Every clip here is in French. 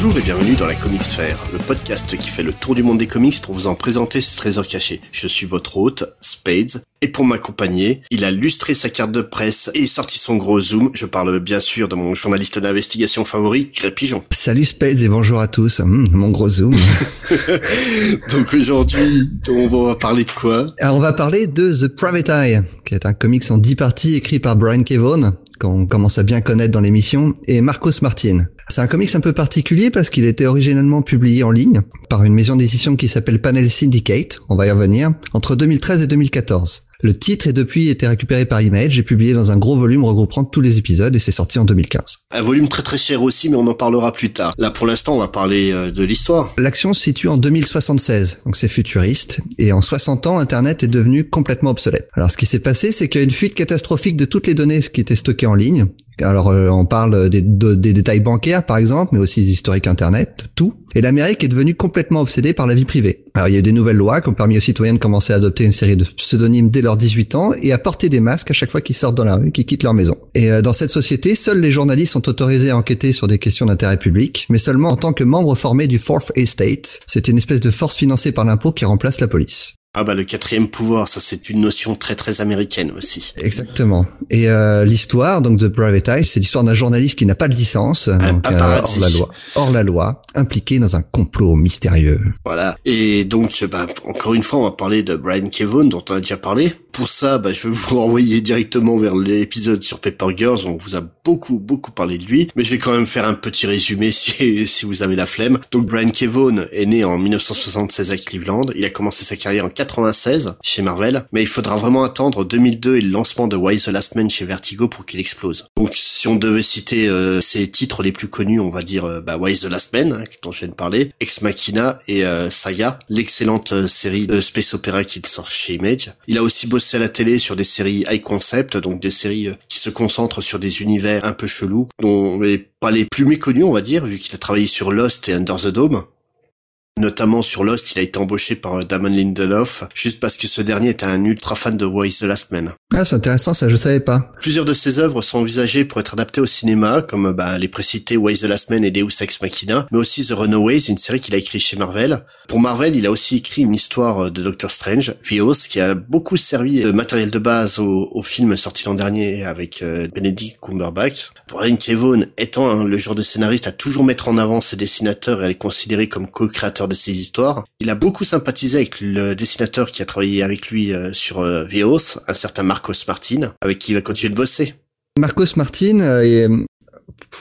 Bonjour et bienvenue dans la Comics Fair, le podcast qui fait le tour du monde des comics pour vous en présenter ses trésors cachés. Je suis votre hôte, Spades, et pour m'accompagner, il a lustré sa carte de presse et sorti son gros zoom. Je parle bien sûr de mon journaliste d'investigation favori, Gré Pigeon. Salut Spades et bonjour à tous. Hum, mon gros zoom. Donc aujourd'hui, on va parler de quoi? Alors on va parler de The Private Eye, qui est un comics en 10 parties écrit par Brian Kevon, qu'on commence à bien connaître dans l'émission, et Marcos Martin. C'est un comics un peu particulier parce qu'il était originellement publié en ligne par une maison d'édition qui s'appelle Panel Syndicate, on va y revenir, entre 2013 et 2014. Le titre est depuis été récupéré par Image et publié dans un gros volume regroupant tous les épisodes et c'est sorti en 2015. Un volume très très cher aussi mais on en parlera plus tard. Là pour l'instant on va parler euh, de l'histoire. L'action se situe en 2076, donc c'est futuriste, et en 60 ans Internet est devenu complètement obsolète. Alors ce qui s'est passé c'est qu'il y a une fuite catastrophique de toutes les données qui étaient stockées en ligne, alors euh, on parle des, détails bancaires par exemple, mais aussi des historiques internet, tout. Et l'Amérique est devenue complètement obsédée par la vie privée. Alors il y a eu des nouvelles lois qui ont permis aux citoyens de commencer à adopter une série de pseudonymes dès leurs 18 ans et à porter des masques à chaque fois qu'ils sortent dans la rue, qu'ils quittent leur maison. Et euh, dans cette société, seuls les journalistes sont autorisés à enquêter sur des questions d'intérêt public, mais seulement en tant que membres formés du Fourth Estate. C'est une espèce de force financée par l'impôt qui remplace la police. Ah bah le quatrième pouvoir, ça c'est une notion très très américaine aussi. Exactement. Et euh, l'histoire donc de Private Eye, c'est l'histoire d'un journaliste qui n'a pas de licence, donc, euh, hors la loi, hors la loi, impliqué dans un complot mystérieux. Voilà. Et donc bah, encore une fois, on va parler de Brian Kevon dont on a déjà parlé pour ça, bah, je vais vous renvoyer directement vers l'épisode sur Paper Girls. On vous a beaucoup, beaucoup parlé de lui. Mais je vais quand même faire un petit résumé si, si vous avez la flemme. Donc, Brian Kevon est né en 1976 à Cleveland. Il a commencé sa carrière en 96 chez Marvel. Mais il faudra vraiment attendre 2002 et le lancement de Why the Last Man chez Vertigo pour qu'il explose. Donc, si on devait citer euh, ses titres les plus connus, on va dire euh, bah, Why the Last Man, hein, dont je viens de parler, Ex Machina et euh, Saga, l'excellente euh, série de space opera qu'il sort chez Image. Il a aussi bossé à la télé sur des séries high concept, donc des séries euh, qui se concentrent sur des univers un peu chelous, dont les pas les plus méconnus, on va dire, vu qu'il a travaillé sur Lost et Under the Dome. Notamment sur Lost, il a été embauché par euh, Damon Lindelof, juste parce que ce dernier était un ultra fan de Why the Last Man. Ah, c'est intéressant, ça je savais pas. Plusieurs de ses œuvres sont envisagées pour être adaptées au cinéma, comme bah, les précités Why the Last Man et Deus Ex Machina, mais aussi The Runaways, une série qu'il a écrit chez Marvel. Pour Marvel, il a aussi écrit une histoire euh, de Doctor Strange, Vios, qui a beaucoup servi de matériel de base au, au film sorti l'an dernier avec euh, Benedict Cumberbatch. Brian Kevon, étant hein, le genre de scénariste à toujours mettre en avant ses dessinateurs et à les considérer comme co-créateurs de ses histoires. Il a beaucoup sympathisé avec le dessinateur qui a travaillé avec lui euh, sur euh, Vios, un certain Marcos Martin, avec qui il va continuer de bosser. Marcos Martin euh, est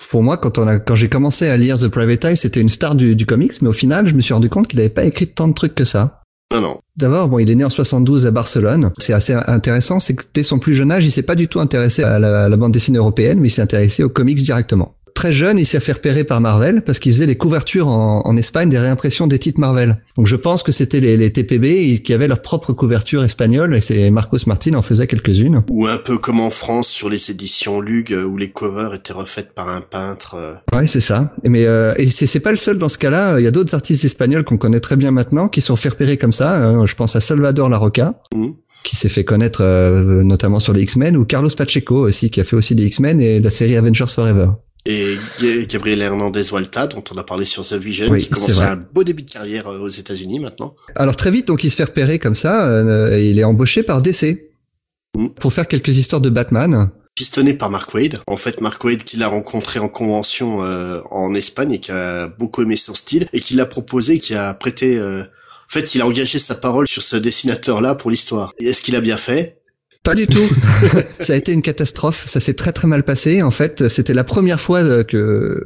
pour moi, quand on a, quand j'ai commencé à lire The Private Eye, c'était une star du, du comics, mais au final, je me suis rendu compte qu'il n'avait pas écrit tant de trucs que ça. Non, non. D'abord, bon, il est né en 72 à Barcelone. C'est assez intéressant, c'est que dès son plus jeune âge, il s'est pas du tout intéressé à la, à la bande dessinée européenne, mais il s'est intéressé aux comics directement très jeune, il s'est fait repérer par Marvel parce qu'il faisait les couvertures en, en, Espagne des réimpressions des titres Marvel. Donc je pense que c'était les, les, TPB qui avaient leur propre couverture espagnole et c'est Marcos Martin en faisait quelques-unes. Ou un peu comme en France sur les éditions Lug où les covers étaient refaites par un peintre. euh. Ouais, c'est ça. Mais euh, et c'est pas le seul dans ce cas-là. Il y a d'autres artistes espagnols qu'on connaît très bien maintenant qui sont fait repérer comme ça. Euh, je pense à Salvador Larroca. Mhm. qui s'est fait connaître euh, notamment sur les X-Men ou Carlos Pacheco aussi qui a fait aussi des X-Men et la série Avengers Forever. Et Ga- Gabriel Hernandez Walta, dont on a parlé sur The Vision, Oui, qui commence un beau début de carrière euh, aux États-Unis maintenant. Alors très vite donc il se fait repérer comme ça euh, et il est embauché par DC Mhm. pour faire quelques histoires de Batman. Pistonné par Mark Wade. En fait, Mark Wade qui l'a rencontré en convention euh, en Espagne et qui a beaucoup aimé son style et qui l'a proposé, qui a prêté. euh, En fait, il a engagé sa parole sur ce dessinateur-là pour l'histoire. Et Est-ce qu'il a bien fait? Pas du tout. ça a été une catastrophe. Ça s'est très très mal passé. En fait, c'était la première fois euh, que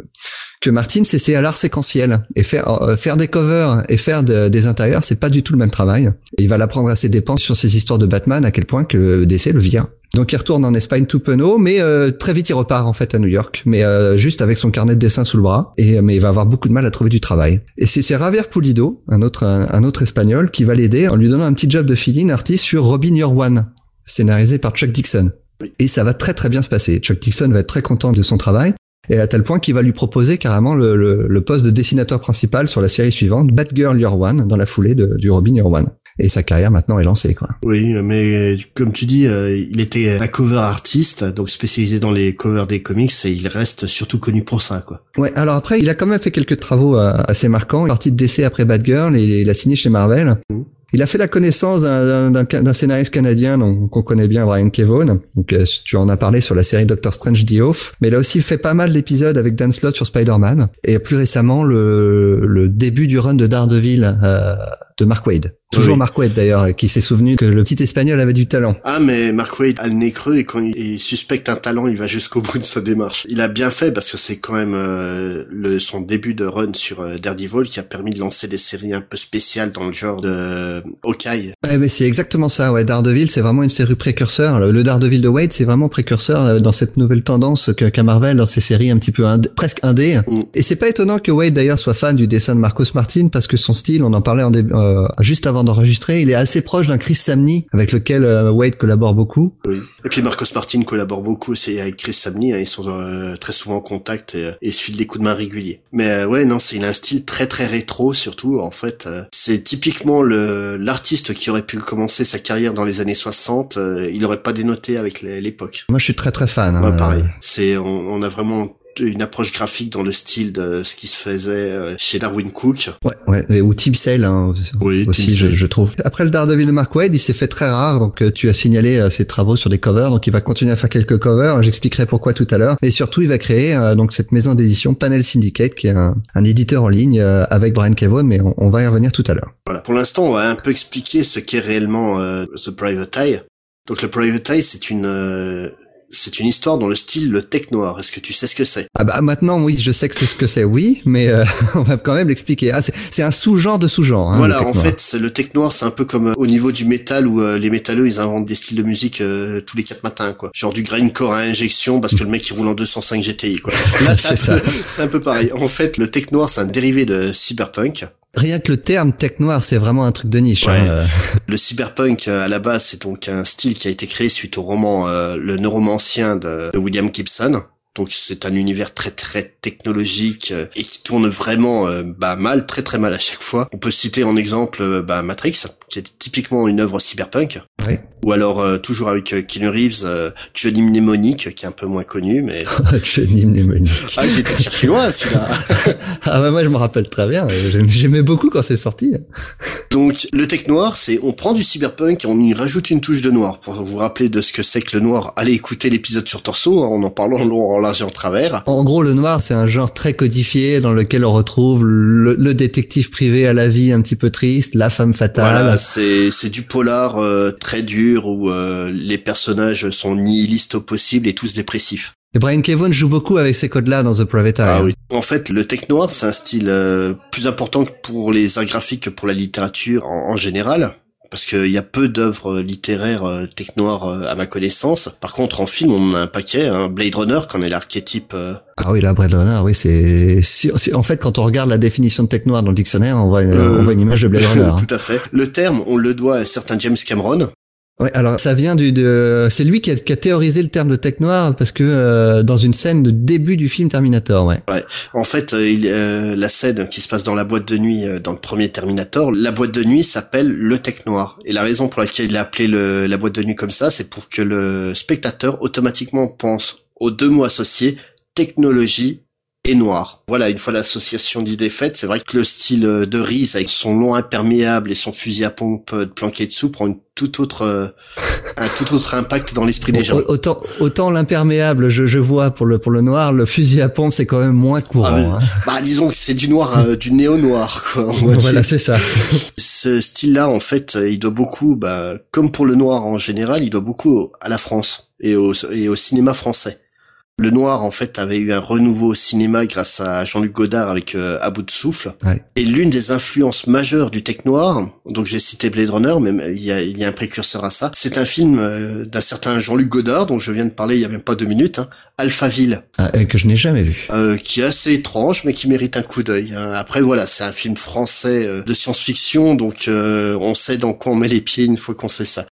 que Martin s'essayait à l'art séquentiel et faire euh, faire des covers et faire de- des intérieurs, c'est pas du tout le même travail. Et il va l'apprendre à ses dépenses sur ses histoires de Batman à quel point que DC le vire. Donc il retourne en Espagne tout penaud, mais euh, très vite il repart en fait à New York, mais euh, juste avec son carnet de dessin sous le bras. Et mais il va avoir beaucoup de mal à trouver du travail. Et c'est c'est Javier Pulido, un autre un, un autre espagnol, qui va l'aider en lui donnant un petit job de fill-in artiste sur Robin Your One, scénarisé par Chuck Dixon. Et ça va très très bien se passer. Chuck Dixon va être très content de son travail. Et à tel point qu'il va lui proposer carrément le, le- le poste de dessinateur principal sur la série suivante, Batgirl Your One, dans la foulée de- du Robin Your One. et sa carrière maintenant est lancée quoi. Oui, mais comme tu dis, il était un cover artiste, donc spécialisé dans les covers des comics et il reste surtout connu pour ça quoi. Ouais, alors après il a quand même fait quelques travaux assez marquants, il est parti de DC après Batgirl et il a signé chez Marvel. Mmh. Il a fait la connaissance d'un scénariste canadien qu'on connaît bien, Brian Kevon. Donc, euh, tu en as parlé sur la série Doctor Strange The Oath. Mais il a aussi fait pas mal d'épisodes avec Dan Slott sur Spider-Man. Et plus récemment, le, le début du run de Daredevil euh, de Mark Wade. Toujours Mark Wade d'ailleurs, qui s'est souvenu que le petit espagnol avait du talent. Ah mais Mark Wade a le nez creux et quand il suspecte un talent, il va jusqu'au bout de sa démarche. Il a bien fait parce que c'est quand même euh, le, son début de run sur euh, Daredevil qui a permis de lancer des séries un peu spéciales dans le genre de euh, Hawkeye. Ouais mais c'est exactement ça, ouais. Daredevil c'est vraiment une série précurseur. Le Daredevil de Wade c'est vraiment précurseur euh, dans cette nouvelle tendance qu'a Marvel dans ses séries un petit peu presque indé. Mm. Et c'est pas étonnant que Wade d'ailleurs soit fan du dessin de Marcos Martin parce que son style, on en parlait en juste avant d'enregistrer, il est assez proche d'un Chris Samney avec lequel euh, Wade collabore beaucoup. Oui. Et puis Marcos Martin collabore beaucoup aussi avec Chris Samney, hein, ils sont euh, très souvent en contact et, et, se filent des coups de main réguliers. Mais euh, ouais, non, c'est il a un style très très rétro surtout en fait. c'est typiquement le l'artiste qui aurait pu commencer sa carrière dans les années 60, il aurait pas dénoté avec l'époque. Moi je suis très très fan. Hein, pareil. C'est on, on a vraiment une approche graphique dans le style de ce qui se faisait euh, chez Darwin Cook. Ouais, ouais, ou Tim Sale hein, oui, aussi, je, je, trouve. Après le Daredevil de Mark Wade, il s'est fait très rare, donc euh, tu as signalé euh, ses travaux sur des covers, donc il va continuer à faire quelques covers. J'expliquerai pourquoi tout à l'heure. Et surtout, il va créer donc cette maison d'édition Panel Syndicate, qui est un, un éditeur en ligne avec Brian Kevon, mais on, va y revenir tout à l'heure. Voilà. Pour l'instant, on va un peu expliquer ce qu'est réellement The Private Eye. Donc le Private Eye, c'est une c'est une histoire dans le style le tech noir. Est-ce que tu sais ce que c'est? Ah bah maintenant oui, je sais que c'est ce que c'est, oui, mais euh, on va quand même l'expliquer. Ah, c'est un sous-genre de sous-genre. Hein, voilà, en fait, le tech noir, c'est un peu comme euh, au niveau du métal où euh, les métalleux ils inventent des styles de musique tous les quatre matins, quoi. Genre du grindcore à injection parce que le mec il roule en 205 GTI, quoi. Là, c'est un, peu pareil. En fait, le tech noir, c'est un dérivé de cyberpunk. Rien que le terme tech noir, c'est vraiment un truc de niche. Hein, euh. Le cyberpunk, euh, à la base, c'est donc un style qui a été créé suite au roman euh, Le Neuromancien de, William Gibson. Donc c'est un univers très très technologique et qui tourne vraiment bah, mal, très très mal à chaque fois. On peut citer en exemple bah, Matrix, qui est typiquement une œuvre cyberpunk. Ouais. Ou alors euh, toujours avec euh, Keanu Reeves, euh, Johnny Mnemonic, qui est un peu moins connu, mais Johnny Mnemonic. Ah, été cherché loin celui-là. ah bah moi je me rappelle très bien. J'aimais beaucoup quand c'est sorti. Donc le tech noir, c'est on prend du cyberpunk et on y rajoute une touche de noir. Pour vous rappeler de ce que c'est que le noir, allez écouter l'épisode sur Torso, hein, on en parle en long, en large et en travers. En gros, le noir, c'est un genre très codifié dans lequel on retrouve le, le, détective privé à la vie un petit peu triste, la femme fatale. Voilà, c'est c'est du polar très dur où euh, les personnages sont nihilistes au possible et tous dépressifs. Et Brian Kevon joue beaucoup avec ces codes-là dans The Private Eye. Ah oui. En fait, le tech noir, c'est un style euh, plus important pour les arts graphiques que pour la littérature en, général. Parce qu'il y a peu d'œuvres littéraires euh, tech noires à ma connaissance. Par contre, en film, on a un paquet. Hein. Blade Runner, qu'on est l'archétype. Ah oui, là, Blade Runner, oui, c'est. En fait, quand on regarde la définition de tech noir dans le dictionnaire, on voit, on voit une image de Blade Runner. Hein. Tout à fait. Le terme, on le doit à un certain James Cameron, Alors ça vient de c'est lui qui a, théorisé le terme de tech noir parce que euh, dans une scène de début du film Terminator, ouais. En fait, euh, euh, la scène qui se passe dans la boîte de nuit dans le premier Terminator, la boîte de nuit s'appelle le tech noir et la raison pour laquelle il a appelé la boîte de nuit comme ça, c'est pour que le spectateur automatiquement pense aux deux mots associés technologie et noir. Voilà, une fois l'association d'idées faite, c'est vrai que le style de Reese avec son long imperméable et son fusil à pompe planqué dessous prend une toute autre euh, un tout autre impact dans l'esprit des gens. Autant autant l'imperméable, je, je vois pour le pour le noir, le fusil à pompe c'est quand même moins courant. Ah hein. Bah disons que c'est du noir euh, du néo noir quoi. Voilà, c'est ça. Ce style-là en fait, il doit beaucoup bah comme pour le noir en général, il doit beaucoup à la France et au et au cinéma français. Le noir, en fait, avait eu un renouveau au cinéma grâce à Jean-Luc Godard avec euh, À bout de souffle. Et l'une des influences majeures du tech noir, donc j'ai cité Blade Runner, mais il y a, il y a un précurseur à ça, c'est un film euh, d'un certain Jean-Luc Godard, dont je viens de parler il y a même pas deux minutes, hein, Alphaville. Ah, que je n'ai jamais vu. Euh, qui est assez étrange, mais qui mérite un coup d'œil. Hein. Après, voilà, c'est un film français euh, de science-fiction, donc on sait dans quoi on met les pieds une fois qu'on sait ça.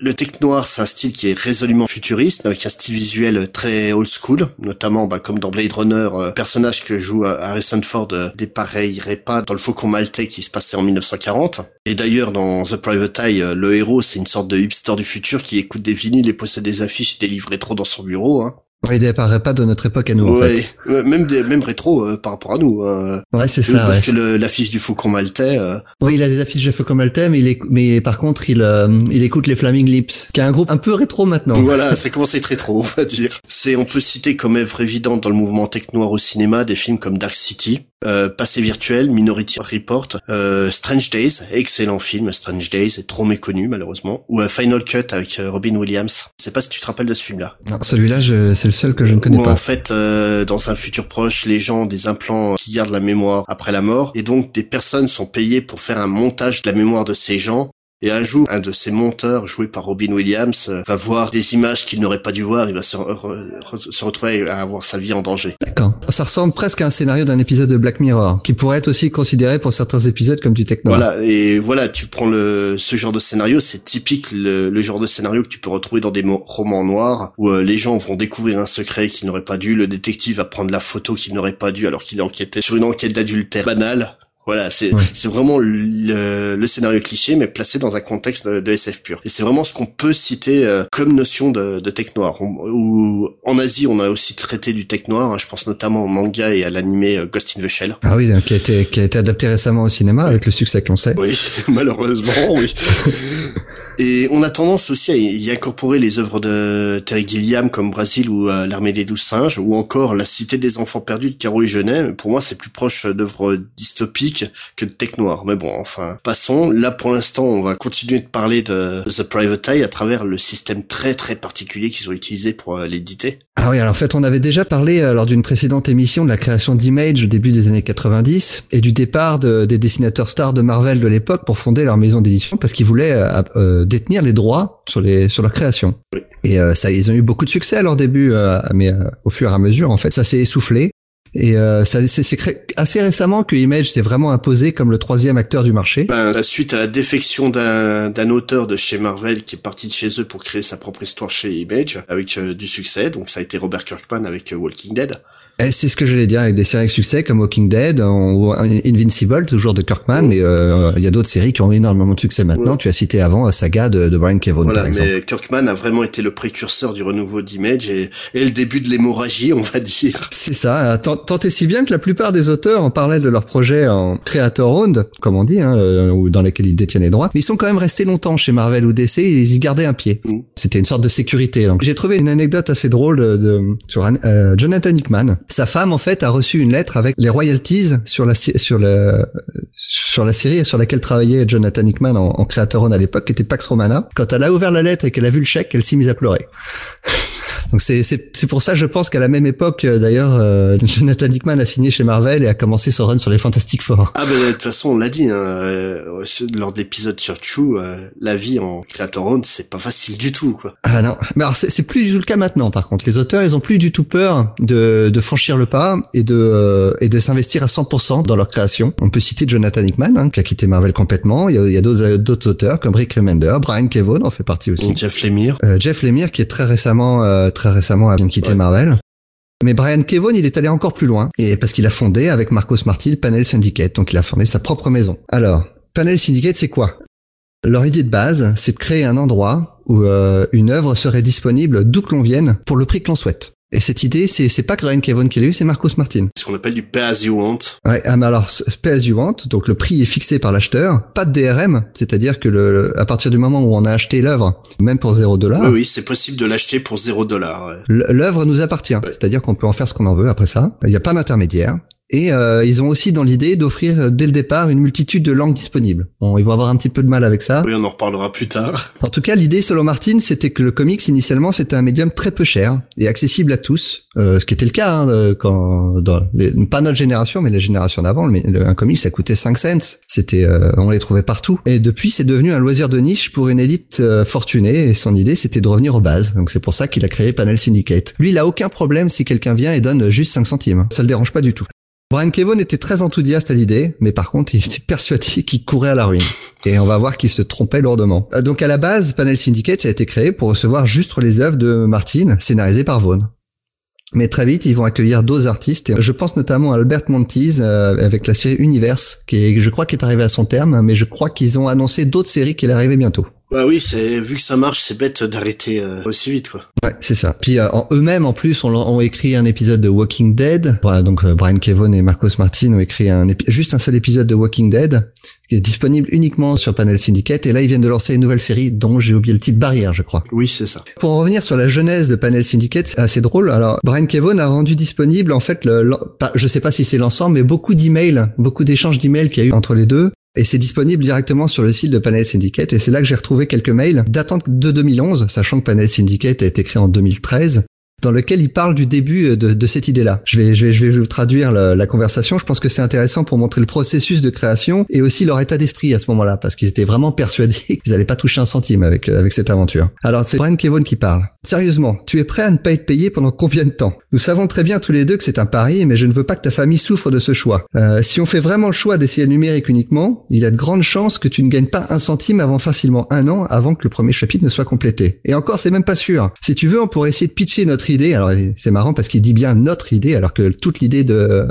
Le tech noir, c'est un style qui est résolument futuriste, avec un style visuel très old school, notamment bah, comme dans Blade Runner, euh, personnage que joue euh, Harrison Ford euh, dépareillerait pas dans le Faucon maltais qui se passait en 1940. Et d'ailleurs, dans The Private Eye, euh, le héros, c'est une sorte de hipster du futur qui écoute des vinyles et possède des affiches et des rétro dans son bureau. Hein. Il apparaît pas de notre époque à nous, en Ouais, fait. ouais, même des, même rétro euh, par rapport à nous. hein. Ouais, c'est Oui, ça. parce ouais. que l'affiche du Faucon maltais, euh, Oui, il a des affiches de feu comme Altem, mais il est, mais par contre, il, euh, il écoute les Flaming Lips, qui est un groupe un peu rétro maintenant. Voilà, ça commence à être rétro, on va dire. C'est, on peut citer comme œuvre évidente dans le mouvement tech noir au cinéma des films comme Dark City, euh, Passé virtuel, Minority Report, euh, Strange Days, excellent film, Strange Days, est trop méconnu malheureusement, ou euh, Final Cut avec euh, Robin Williams. Je sais pas si tu te rappelles de ce film-là. Non, Celui-là, je, c'est le seul que je ne connais Où pas. en fait, euh, dans un futur proche, les gens ont des implants qui gardent la mémoire après la mort, et donc des personnes sont payées pour faire un montage de la mémoire de ces gens. Et un jour, un de ces monteurs, joué par Robin Williams, euh, va voir des images qu'il n'aurait pas dû voir, il va se, re- re- se retrouver à avoir sa vie en danger. D'accord. Ça ressemble presque à un scénario d'un épisode de Black Mirror, qui pourrait être aussi considéré pour certains épisodes comme du techno. Voilà, et voilà, tu prends le ce genre de scénario, c'est typique le, le genre de scénario que tu peux retrouver dans des romans noirs où euh, les gens vont découvrir un secret qu'ils n'auraient pas dû, le détective va prendre la photo qu'il n'aurait pas dû alors qu'il enquêtait sur une enquête d'adultère banale. Voilà, c'est Ouais. c'est vraiment le, le scénario cliché mais placé dans un contexte de, de SF pur. Et c'est vraiment ce qu'on peut citer euh, comme notion de, de tech noir. Ou en Asie, on a aussi traité du tech noir. hein, je pense notamment au manga et à l'animé euh, Ghost in the Shell. Ah oui, qui a été, qui a été adapté récemment au cinéma avec le succès qu'on sait. Oui, malheureusement, oui. Et on a tendance aussi à y incorporer les œuvres de Terry Gilliam comme Brasil ou euh, L'armée des douze singes ou encore La cité des enfants perdus de Caro et Genet. Pour moi, c'est plus proche d'œuvres dystopiques que de tech noir. Mais bon, enfin, passons. Là, pour l'instant, on va continuer de parler de The Private Eye à travers le système très très particulier qu'ils ont utilisé pour euh, l'éditer. Ah oui, alors en fait, on avait déjà parlé euh, lors d'une précédente émission de la création d'Image au début des années 90 et du départ de- des dessinateurs stars de Marvel de l'époque pour fonder leur maison d'édition parce qu'ils voulaient détenir les droits sur les sur leur création. Oui. Et euh, ça, ils ont eu beaucoup de succès à leur début, euh, mais euh, au fur et à mesure, en fait, ça s'est essoufflé. Et euh, ça c'est assez récemment que Image s'est vraiment imposé comme le troisième acteur du marché. Ben, suite à la défection d'un d'un auteur de chez Marvel qui est parti de chez eux pour créer sa propre histoire chez Image avec euh, du succès, donc ça a été Robert Kirkman avec euh, Walking Dead. Et C'est ce que j'allais dire avec des séries avec succès comme Walking Dead, ou Invincible, toujours de Kirkman, mais euh, il y a d'autres séries qui ont énormément de succès maintenant. Ouais. Tu as cité avant euh, Saga de, de Brian Kevon, Voilà, par exemple. mais Kirkman a vraiment été le précurseur du renouveau d'Image et, et le début de l'hémorragie, on va dire. C'est ça, euh, tant, tant et si bien que la plupart des auteurs en parlaient de leur projet en creator owned, comme on dit, hein, euh, ou dans lesquels ils détiennent les droits, mais ils sont quand même restés longtemps chez Marvel ou DC et ils y gardaient un pied. Mm. C'était une sorte de sécurité. Donc j'ai trouvé une anecdote assez drôle de, de- sur euh, Jonathan Hickman. Sa femme en fait a reçu une lettre avec les royalties sur la sur le sur la série sur laquelle travaillait Jonathan Hickman en, en owned à l'époque, qui était Pax Romana. Quand elle a ouvert la lettre et qu'elle a vu le chèque, elle s'est mise à pleurer. Donc c'est c'est c'est pour ça je pense qu'à la même époque euh, d'ailleurs euh, Jonathan Hickman a signé chez Marvel et a commencé son run sur les Fantastic Four. Ah ben de toute façon, on l'a dit, hein, euh, lors de l'épisode sur Chu, euh, la vie en Creator Owned, c'est pas facile du tout, quoi. Ah non, mais alors c'est plus du tout le cas maintenant par contre. Les auteurs ils ont plus du tout peur de de franchir le pas et de euh, et de s'investir à 100% dans leur création. On peut citer Jonathan Hickman hein, qui a quitté Marvel complètement. Il y a, il y a d'autres d'autres auteurs comme Rick Remender, Brian Kevon en fait partie aussi. Jeff Lemire. Euh, Jeff Lemire qui est très récemment euh, très récemment a bien quitté Ouais. Marvel. Mais Brian Kevon, il est allé encore plus loin et parce qu'il a fondé avec Marcos Martil Panel Syndicate, donc il a fondé sa propre maison. Alors, Panel Syndicate, c'est quoi? Leur idée de base, c'est de créer un endroit où euh, une œuvre serait disponible d'où que l'on vienne pour le prix que l'on souhaite. Et cette idée, c'est c'est pas Brian Kevon qui l'a eu, c'est Marcos Martin. Ce qu'on appelle du pay as you want. Ouais, ah, mais alors, pay as you want, donc le prix est fixé par l'acheteur, pas de DRM, c'est-à-dire que le, le- à partir du moment où on a acheté l'œuvre, même pour 0 dollar, Oui, oui, c'est possible de l'acheter pour 0 dollar. L'œuvre nous appartient, c'est-à-dire qu'on peut en faire ce qu'on en veut après ça. Il n'y a pas d'intermédiaire. Et euh, ils ont aussi dans l'idée d'offrir euh, dès le départ une multitude de langues disponibles. Bon, ils vont avoir un petit peu de mal avec ça. Oui, on en reparlera plus tard. En tout cas, l'idée selon Martin, c'était que le comics initialement c'était un médium très peu cher et accessible à tous, euh, ce qui était le cas hein, quand dans les, pas notre génération, mais la génération d'avant, le, le- un comic ça coûtait 5 cents. C'était, euh, on les trouvait partout. Et depuis, c'est devenu un loisir de niche pour une élite euh, fortunée. Et son idée, c'était de revenir aux bases. Donc c'est pour ça qu'il a créé Panel Syndicate. Lui, il a aucun problème si quelqu'un vient et donne juste 5 centimes. Ça le dérange pas du tout. Brian Kevon était très enthousiaste à l'idée, mais par contre, il était persuadé qu'il courait à la ruine. Et on va voir qu'il se trompait lourdement. Euh, Donc à la base, Panel Syndicate ça a été créé pour recevoir juste les œuvres de Martin, scénarisées par Vaughn. Mais très vite, ils vont accueillir d'autres artistes. Je pense notamment à Albert Montiz euh, avec la série Universe, qui je crois, qui est arrivé à son terme, mais je crois qu'ils ont annoncé d'autres séries qui allaient bientôt. Bah oui, c'est vu que ça marche, c'est bête d'arrêter euh, aussi vite quoi. Ouais, c'est ça. Puis euh, en eux-mêmes, en plus, ont, ont écrit un épisode de Walking Dead. Voilà, donc euh, Brian Kevon et Marcos Martin ont écrit un juste un seul épisode de Walking Dead, qui est disponible uniquement sur Panel Syndicate. Et là, ils viennent de lancer une nouvelle série dont j'ai oublié le titre Barrière, je crois. Oui, c'est ça. Pour en revenir sur la genèse de Panel Syndicate, c'est assez drôle. Alors, Brian Kevon a rendu disponible, en fait, le, le- pas- je sais pas si c'est l'ensemble, mais beaucoup d'emails, beaucoup d'échanges d'emails qu'il y a eu entre les deux. Et c'est disponible directement sur le site de Panel Syndicate. Et c'est là que j'ai retrouvé quelques mails datant de 2011, sachant que Panel Syndicate a été créé en 2013 dans lequel il parle du début de, de cette idée-là. Je vais, je vais, je vais vous traduire la, la conversation. Je pense que c'est intéressant pour montrer le processus de création et aussi leur état d'esprit à ce moment-là, parce qu'ils étaient vraiment persuadés qu'ils n'allaient pas toucher un centime avec avec cette aventure. Alors c'est Brian Kevon qui parle. Sérieusement, tu es prêt à ne pas être payé pendant combien de temps? Nous savons très bien tous les deux que c'est un pari, mais je ne veux pas que ta famille souffre de ce choix. Euh, si on fait vraiment le choix d'essayer le numérique uniquement, il y a de grandes chances que tu ne gagnes pas un centime avant facilement un an avant que le premier chapitre ne soit complété. Et encore, c'est même pas sûr. Si tu veux, on pourrait essayer de pitcher notre idée. Alors c'est marrant parce qu'il dit bien notre idée, alors que toute l'idée de,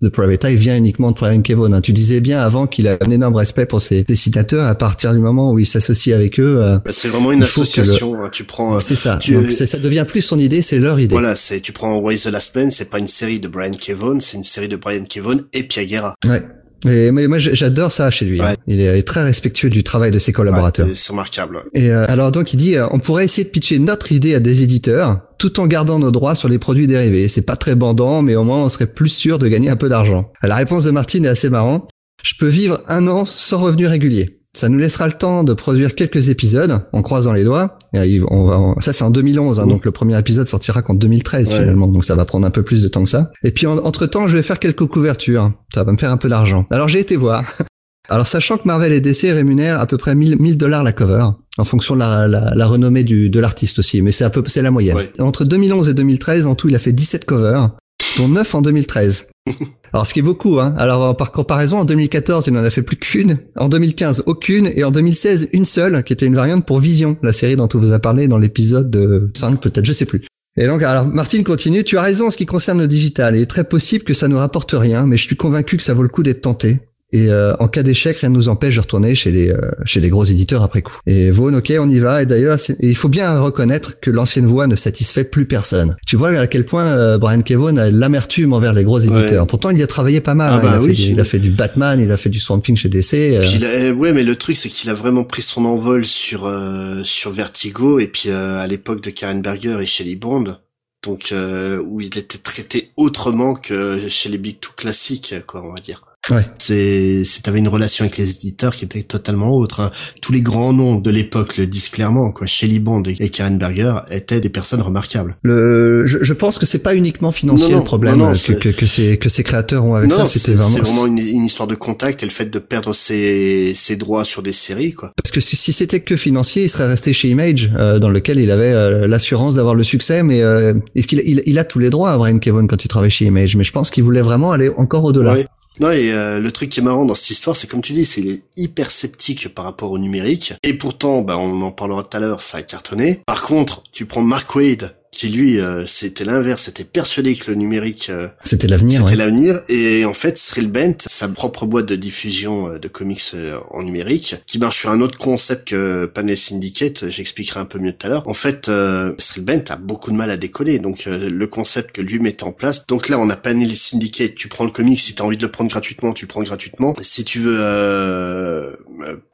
de Private Eye vient uniquement de Brian Kevon. hein. Tu disais bien avant qu'il a un énorme respect pour ses dessinateurs à partir du moment où il s'associe avec eux. euh, Bah, c'est vraiment une association. hein. Tu prends. c'est ça. tu- Donc ça devient plus son idée, c'est leur idée. Voilà, c'est tu prends Why the Last Man, c'est pas une série de Brian Kevon, c'est une série de Brian Kevon et Pia Guerra. Ouais. Et, mais moi j'adore ça chez lui. hein. Il est très respectueux du travail de ses collaborateurs. Ouais, c'est remarquable. Et euh, alors donc il dit euh, on pourrait essayer de pitcher notre idée à des éditeurs tout en gardant nos droits sur les produits dérivés. C'est pas très bandant mais au moins on serait plus sûr de gagner un peu d'argent. La réponse de Martine est assez marrante. Je peux vivre un an sans revenu régulier. Ça nous laissera le temps de produire quelques épisodes en croisant les doigts. Et, on va, on- ça c'est en 2011, hein, Mmh. donc le premier épisode sortira qu'en 2013 Ouais. finalement, donc ça va prendre un peu plus de temps que ça. Et puis entre temps, je vais faire quelques couvertures. Ça va me faire un peu d'argent. Alors j'ai été voir. Alors sachant que Marvel et DC rémunèrent à peu près 1000 1000 dollars la cover, en fonction de la, la, la renommée du, de l'artiste aussi, mais c'est à peu c'est la moyenne. Ouais. Entre 2011 et 2013, en tout, il a fait 17 covers, dont 9 en 2013. Alors ce qui est beaucoup, hein. Alors par comparaison, en 2014, il n'en a fait plus qu'une, en 2015 aucune, et en 2016 une seule, qui était une variante pour Vision, la série dont on vous a parlé dans l'épisode de 5 peut-être, je sais plus. Et donc, alors, Martine continue, tu as raison en ce qui concerne le digital. Il est très possible que ça ne rapporte rien, mais je suis convaincu que ça vaut le coup d'être tenté. Et euh, en cas d'échec, rien ne nous empêche de retourner chez les euh, chez les gros éditeurs après coup. Et Vaughan, ok, on y va. Et d'ailleurs, il faut bien reconnaître que l'ancienne voix ne satisfait plus personne. Tu vois à quel point euh, Brian Kevon a l'amertume envers les gros éditeurs. Pourtant, il y a travaillé pas mal. Ah hein. bah il, a oui, fait du, il a oui. fait du Batman, il a fait du Swamp Thing chez DC. euh. Puis il a- ouais, mais le truc c'est qu'il a vraiment pris son envol sur euh, sur Vertigo et puis euh, à l'époque de Karen Berger et Shelley Bond, donc euh, où il était traité autrement que chez les Big Two classiques, quoi, on va dire. Ouais. C'est, t'avais une relation avec les éditeurs qui était totalement autre. hein. Tous les grands noms de l'époque le disent clairement, quoi. Shelley Bond et Karen Berger étaient des personnes remarquables. Le, je, je pense que c'est pas uniquement financier Non, non, le problème non, euh, que, que, que ces que ces créateurs ont avec ça. c'est, C'était vraiment, c'est vraiment une, une histoire de contact et le fait de perdre ses, ses droits sur des séries, quoi. Parce que si, si c'était que financier, il serait resté chez Image, euh, dans lequel il avait euh, l'assurance d'avoir le succès. Mais euh, est-ce qu'il il, il a tous les droits, Brian Kevon, quand il travaille chez Image Mais je pense qu'il voulait vraiment aller encore au-delà. Ouais. Non et euh, le truc qui est marrant dans cette histoire, c'est comme tu dis, c'est qu'il est hyper sceptique par rapport au numérique. Et pourtant, bah, on en parlera tout à l'heure, ça a cartonné. Par contre, tu prends Mark Wade, qui lui, euh, c'était l'inverse, était persuadé que le numérique euh, C'était l'avenir. c'était ouais. l'avenir. Et en fait, Thrillbent, sa propre boîte de diffusion euh, de comics euh, en numérique, qui marche sur un autre concept que Panel Syndicate, j'expliquerai un peu mieux tout à l'heure. En fait, euh, Thrillbent a beaucoup de mal à décoller. Donc euh, le concept que lui mettait en place. Donc là, on a Panel Syndicate, tu prends le comic, si t'as envie de le prendre gratuitement, tu le prends gratuitement. Si tu veux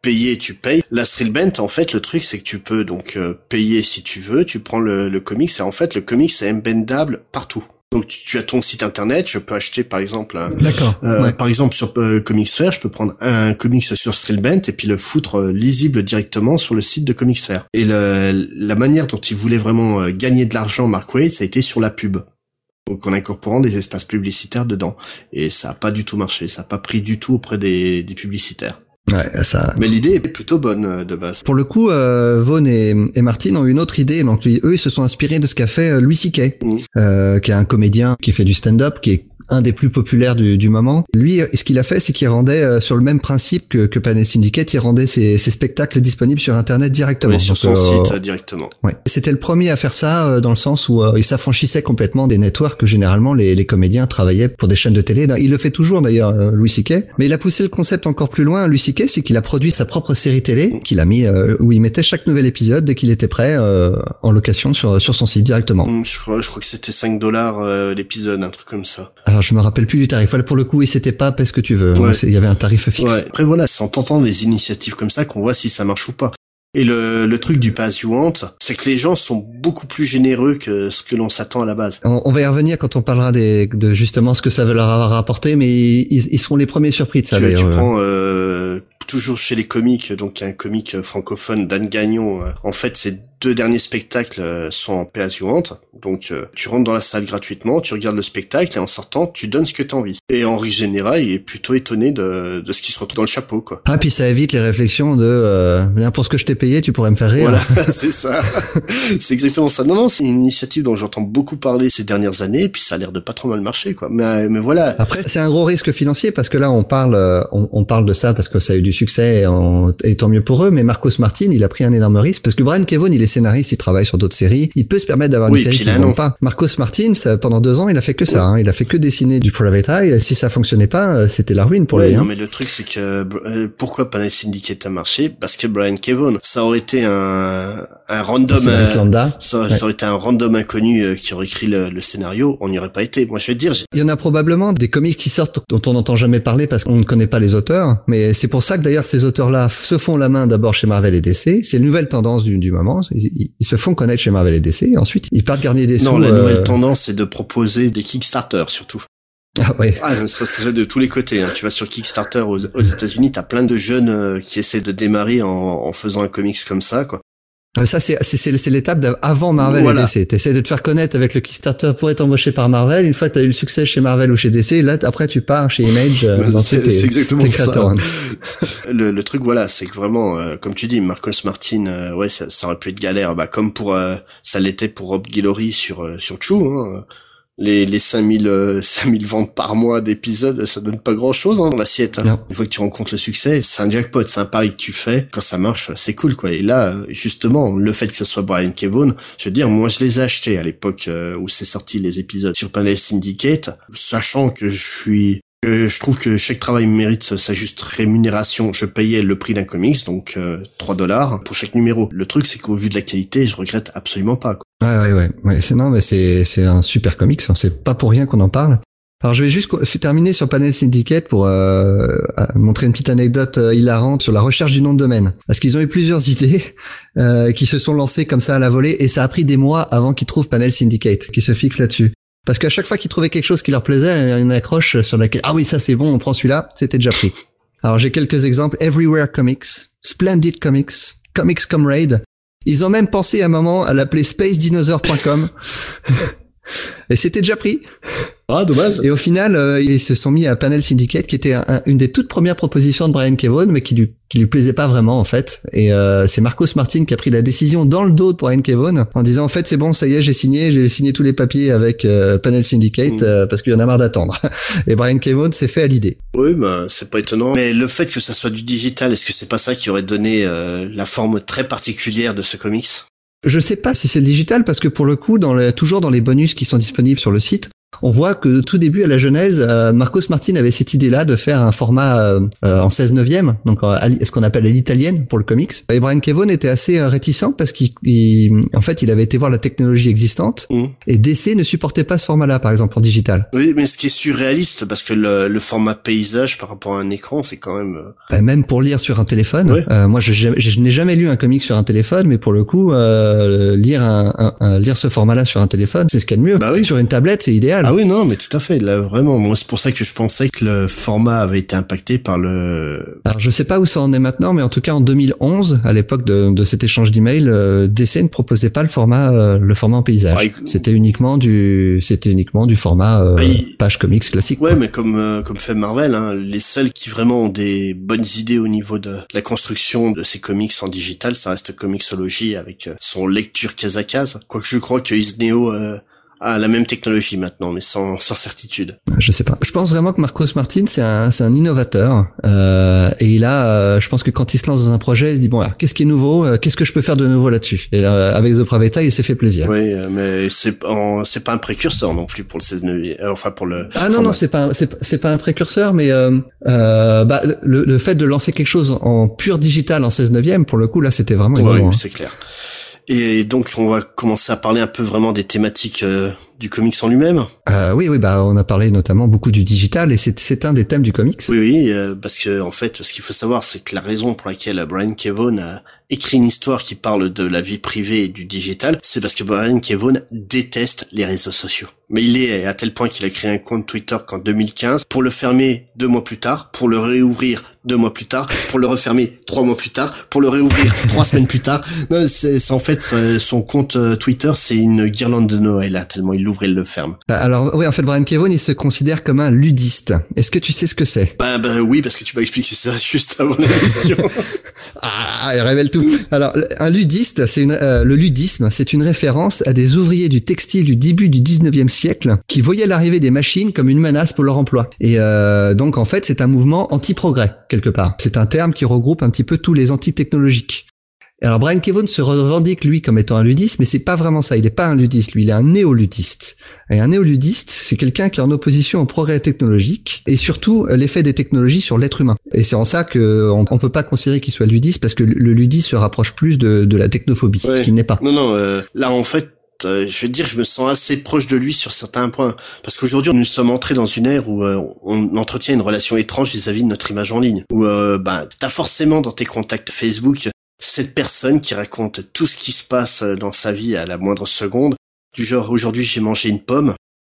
payer, tu payes. La Thrillbent, en fait, le truc, c'est que tu peux donc euh, payer si tu veux, tu prends le, le comics, et en fait, le comics est embendable partout. Donc tu, tu as ton site internet, je peux acheter par exemple un, euh, ouais. par exemple sur euh, Comicsfair, je peux prendre un comics sur Thrillbent et puis le foutre euh, lisible directement sur le site de Comicsfair. Et le, la manière dont il voulait vraiment euh, gagner de l'argent, Mark Waid, ça a été sur la pub. Donc en incorporant des espaces publicitaires dedans. Et ça a pas du tout marché, ça a pas pris du tout auprès des, des publicitaires. Ouais, ça. Mais l'idée est plutôt bonne euh, de base. Pour le coup, euh, Vaughn et, et Martin ont une autre idée. Donc eux, ils se sont inspirés de ce qu'a fait euh, Louis C.K., Mhm. euh, qui est un comédien qui fait du stand-up, qui est un des plus populaires du, du moment. Lui, ce qu'il a fait, c'est qu'il rendait euh, sur le même principe que, que Panel Syndicate, il rendait ses, ses spectacles disponibles sur Internet directement. Oui, sur son site directement. Ouais. C'était le premier à faire ça dans le sens où il s'affranchissait complètement des networks que généralement les, les comédiens travaillaient pour des chaînes de télé. Il le fait toujours d'ailleurs, Louis C.K. Mais il a poussé le concept encore plus loin. Louis C.K. c'est qu'il a produit sa propre série télé qu'il a mis où il mettait chaque nouvel épisode dès qu'il était prêt en location sur sur son site directement. Hum, je crois, je crois que c'était 5 dollars l'épisode, un truc comme ça. Alors je me rappelle plus du tarif. Pour le coup, oui, c'était pas parce que tu veux. Il y avait un tarif fixe. Ouais. Après voilà, c'est en tentant des initiatives comme ça qu'on voit si ça marche ou pas. Et le, le truc du pass you want, c'est que les gens sont beaucoup plus généreux que ce que l'on s'attend à la base. On, va y revenir quand on parlera des, de justement ce que ça veut leur avoir apporté, mais ils, ils seront les premiers surpris de ça. Tu, tu prends euh, toujours chez les comiques, donc un comique francophone, Dan Gagnon. Euh, en fait, c'est deux derniers spectacles euh, sont en pay donc euh, tu rentres dans la salle gratuitement, tu regardes le spectacle et en sortant, tu donnes ce que tu as envie. Et Henri Général, il est plutôt étonné de, de ce qui se retrouve dans le chapeau, quoi. Ah, puis ça évite les réflexions de euh, bien pour ce que je t'ai payé, tu pourrais me faire rire. Voilà, c'est ça. c'est exactement ça. Non, non, c'est une initiative dont j'entends beaucoup parler ces dernières années, et puis ça a l'air de pas trop mal marcher, quoi. Mais, mais voilà. Après, c'est un gros risque financier parce que là, on parle, on, on, parle de ça parce que ça a eu du succès et, et tant mieux pour eux. Mais Marcos Martin, il a pris un énorme risque parce que Brian Kevon, il est scénariste, il travaille sur d'autres séries, il peut se permettre d'avoir une série qui ne pas. Marcos Martin, pendant deux ans, il a fait que ça. Hein. Il a fait que dessiner du Private Eye. Si ça fonctionnait pas, euh, c'était la ruine pour lui. Non, hein. mais le truc, c'est que euh, pourquoi Panel Syndicate a marché? Parce que Brian Kevon, ça aurait été un, un random, euh, ça, aurait été un random inconnu qui aurait écrit le, scénario. On n'y aurait pas été. Moi, je vais te dire. Il y en a probablement des comics qui sortent dont on n'entend jamais parler parce qu'on ne connaît pas les auteurs. Mais c'est pour ça que d'ailleurs ces auteurs-là se font la main d'abord chez Marvel et DC. C'est une nouvelle tendance du, du moment. Ils, ils, se font connaître chez Marvel et DC. Et ensuite, ils partent garder des non, sous. la nouvelle tendance, c'est de proposer des Kickstarter surtout. Ah ouais. Ah, ça se fait de tous les côtés. Hein. Tu vas sur Kickstarter aux, aux États-Unis, t'as plein de jeunes euh, qui essaient de démarrer en, en, faisant un comics comme ça, quoi. Ça c'est c'est l'étape avant Marvel voilà. et DC. T'essaies de te faire connaître avec le Kickstarter pour être embauché par Marvel. Une fois que t'as eu le succès chez Marvel ou chez DC, là après tu pars chez Image. Euh, c'est exactement ça. le, le truc voilà, c'est que vraiment, euh, comme tu dis, Marcos Martin, euh, ouais, ça, ça, aurait pu être galère. Bah comme pour euh, ça l'était pour Rob Guillory sur euh, sur Chou. Hein les, les 5000, 5000 euh, ventes par mois d'épisodes, ça donne pas grand chose hein, dans l'assiette. Hein. Une fois que tu rencontres le succès, c'est un jackpot, c'est un pari que tu fais. Quand ça marche, c'est cool, quoi. Et là, justement, le fait que ce soit Brian Kevon, je veux dire, moi, je les ai achetés à l'époque euh, où c'est sorti les épisodes sur Panel Syndicate, sachant que je suis je trouve que chaque travail mérite sa juste rémunération. Je payais le prix d'un comics, donc euh, 3 dollars pour chaque numéro. Le truc, c'est qu'au vu de la qualité, je regrette absolument pas. Quoi. Ouais, ouais, ouais. ouais c'est non, mais c'est c'est un super comics. Hein. C'est pas pour rien qu'on en parle. Alors je vais juste terminer sur Panel Syndicate pour euh, montrer une petite anecdote euh, hilarante sur la recherche du nom de domaine. Parce qu'ils ont eu plusieurs idées euh, qui se sont lancées comme ça à la volée et ça a pris des mois avant qu'ils trouvent Panel Syndicate, qui se fixe là-dessus. Parce qu'à chaque fois qu'ils trouvaient quelque chose qui leur plaisait, une accroche sur laquelle ah oui ça c'est bon, on prend celui-là, c'était déjà pris. Alors j'ai quelques exemples Everywhere Comics, Splendid Comics, Comics Comrade. Ils ont même pensé à un moment à l'appeler spacedinosaur.com. Et c'était déjà pris. Ah, dommage. Et au final, euh, ils se sont mis à Panel Syndicate, qui était un, une des toutes premières propositions de Brian Kevon, mais qui lui, qui lui plaisait pas vraiment, en fait. Et euh, c'est Marcos Martin qui a pris la décision dans le dos de Brian Kevon, en disant, en fait, c'est bon, ça y est, j'ai signé, j'ai signé tous les papiers avec euh, Panel Syndicate, mm. parce qu'il y en a marre d'attendre. Et Brian Kevon s'est fait à l'idée. Oui, bah, c'est pas étonnant. Mais le fait que ça soit du digital, est-ce que c'est pas ça qui aurait donné la forme très particulière de ce comics? Je sais pas si c'est le digital parce que pour le coup, dans le, toujours dans les bonus qui sont disponibles sur le site, on voit que tout début à la genèse, euh, Marcos Martin avait cette idée-là de faire un format euh, euh, en 16 neuvième, donc ce qu'on appelle l'italienne pour le comics. Et Brian Kevon était assez réticent parce qu'il, en fait, il avait été voir la technologie existante mmh. et DC ne supportait pas ce format-là, par exemple en digital. Oui, mais ce qui est surréaliste parce que le, le format paysage par rapport à un écran, c'est quand même. Bah, même pour lire sur un téléphone. moi, je, je, n'ai jamais lu un comic sur un téléphone, mais pour le coup, lire un, un, lire ce format-là sur un téléphone, c'est ce qu'il y a de mieux. Bah oui. Sur une tablette, c'est idéal. Ah oui, non, mais tout à fait. Là, vraiment, moi, c'est pour ça que je pensais que le format avait été impacté par le. Alors, je sais pas où ça en est maintenant, mais en tout cas, en 2011, à l'époque de, de cet échange d'emails, euh, DC ne proposait pas le format, euh, le format en paysage. Ah, c'était uniquement du, c'était uniquement du format euh, ah, page comics classique. Ouais, mais comme euh, comme fait Marvel, hein, les seuls qui vraiment ont des bonnes idées au niveau de la construction de ces comics en digital, ça reste Comixology avec son lecture case à case. Quoique je crois que Isneo à la même technologie maintenant, mais sans, sans certitude. Je sais pas. Je pense vraiment que Marcos Martin, c'est un, c'est un innovateur. Euh, et il a, euh, je pense que quand il se lance dans un projet, il se dit, bon, qu'est-ce qui est nouveau euh, Qu'est-ce que je peux faire de nouveau là-dessus? Et là, avec The Praveta, il s'est fait plaisir. Oui, mais c'est c'est pas un précurseur non plus pour le 16 euh, enfin pour le... Ah non, non, c'est pas, c'est pas un précurseur, mais bah, le, le, fait de lancer quelque chose en pur digital en 16 neuvième, pour le coup, là, c'était vraiment... Oui, hein. c'est clair. Et donc on va commencer à parler un peu vraiment des thématiques euh, du comics en lui-même. Euh, oui, oui, bah on a parlé notamment beaucoup du digital et c'est un des thèmes du comics. Oui, oui, euh, parce que en fait, ce qu'il faut savoir, c'est que la raison pour laquelle Brian Kevon a écrit une histoire qui parle de la vie privée et du digital, c'est parce que Brian Kevon déteste les réseaux sociaux. Mais il est à tel point qu'il a créé un compte Twitter qu'en 2015 pour le fermer deux mois plus tard, pour le réouvrir deux mois plus tard, pour le refermer trois mois plus tard, pour le réouvrir trois semaines plus tard. c'est en fait son compte euh, Twitter, c'est une guirlande de Noël, là, tellement il l'ouvre et il le ferme. Bah, alors oui, en fait, Brian Kevon, il se considère comme un ludiste. Est-ce que tu sais ce que c'est? Bah, bah oui, parce que tu m'as expliqué ça juste avant l'émission. ah, il révèle tout. Alors, un ludiste, c'est une, euh, le ludisme, c'est une référence à des ouvriers du textile du début du 19e siècle qui voyaient l'arrivée des machines comme une menace pour leur emploi. Et euh, donc, en fait, c'est un mouvement anti-progrès quelque part. C'est un terme qui regroupe un petit peu tous les anti-technologiques. Alors Brian Kevon se revendique lui comme étant un ludiste, mais c'est pas vraiment ça. Il n'est pas un ludiste, lui, il est un néoludiste. Et un néoludiste, c'est quelqu'un qui est en opposition au progrès technologique et surtout l'effet des technologies sur l'être humain. Et c'est en ça que on, peut pas considérer qu'il soit ludiste parce que le ludiste se rapproche plus de, la technophobie, ce qui n'est pas. Non, non. Euh, là, en fait, euh, je veux dire, je me sens assez proche de lui sur certains points. Parce qu'aujourd'hui, nous sommes entrés dans une ère où euh, on entretient une relation étrange vis-à-vis de notre image en ligne. Où euh, bah, t'as forcément dans tes contacts Facebook cette personne qui raconte tout ce qui se passe dans sa vie à la moindre seconde. Du genre, aujourd'hui j'ai mangé une pomme.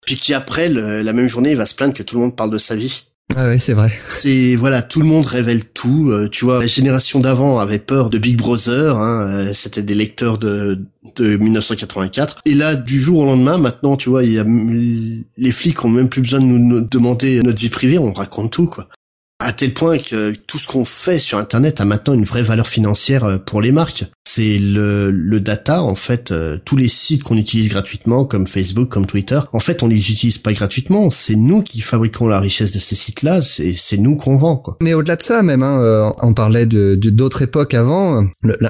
Puis qui après, la même journée, il va se plaindre que tout le monde parle de sa vie. Ah ouais, c'est vrai. C'est voilà, tout le monde révèle tout. Euh, tu vois, la génération d'avant avait peur de Big Brother. Hein, euh, C'était des lecteurs de de 1984. Et là, du jour au lendemain, maintenant, tu vois, y a les flics ont même plus besoin de nous demander notre vie privée. On raconte tout, quoi à tel point que tout ce qu'on fait sur Internet a maintenant une vraie valeur financière euh, pour les marques. C'est le, le data, en fait, euh, tous les sites qu'on utilise gratuitement, comme Facebook, comme Twitter, en fait, on les utilise pas gratuitement. C'est nous qui fabriquons la richesse de ces sites-là, c'est nous qu'on vend. Quoi. Mais au-delà de ça, même, hein, euh, on parlait de d'autres époques avant.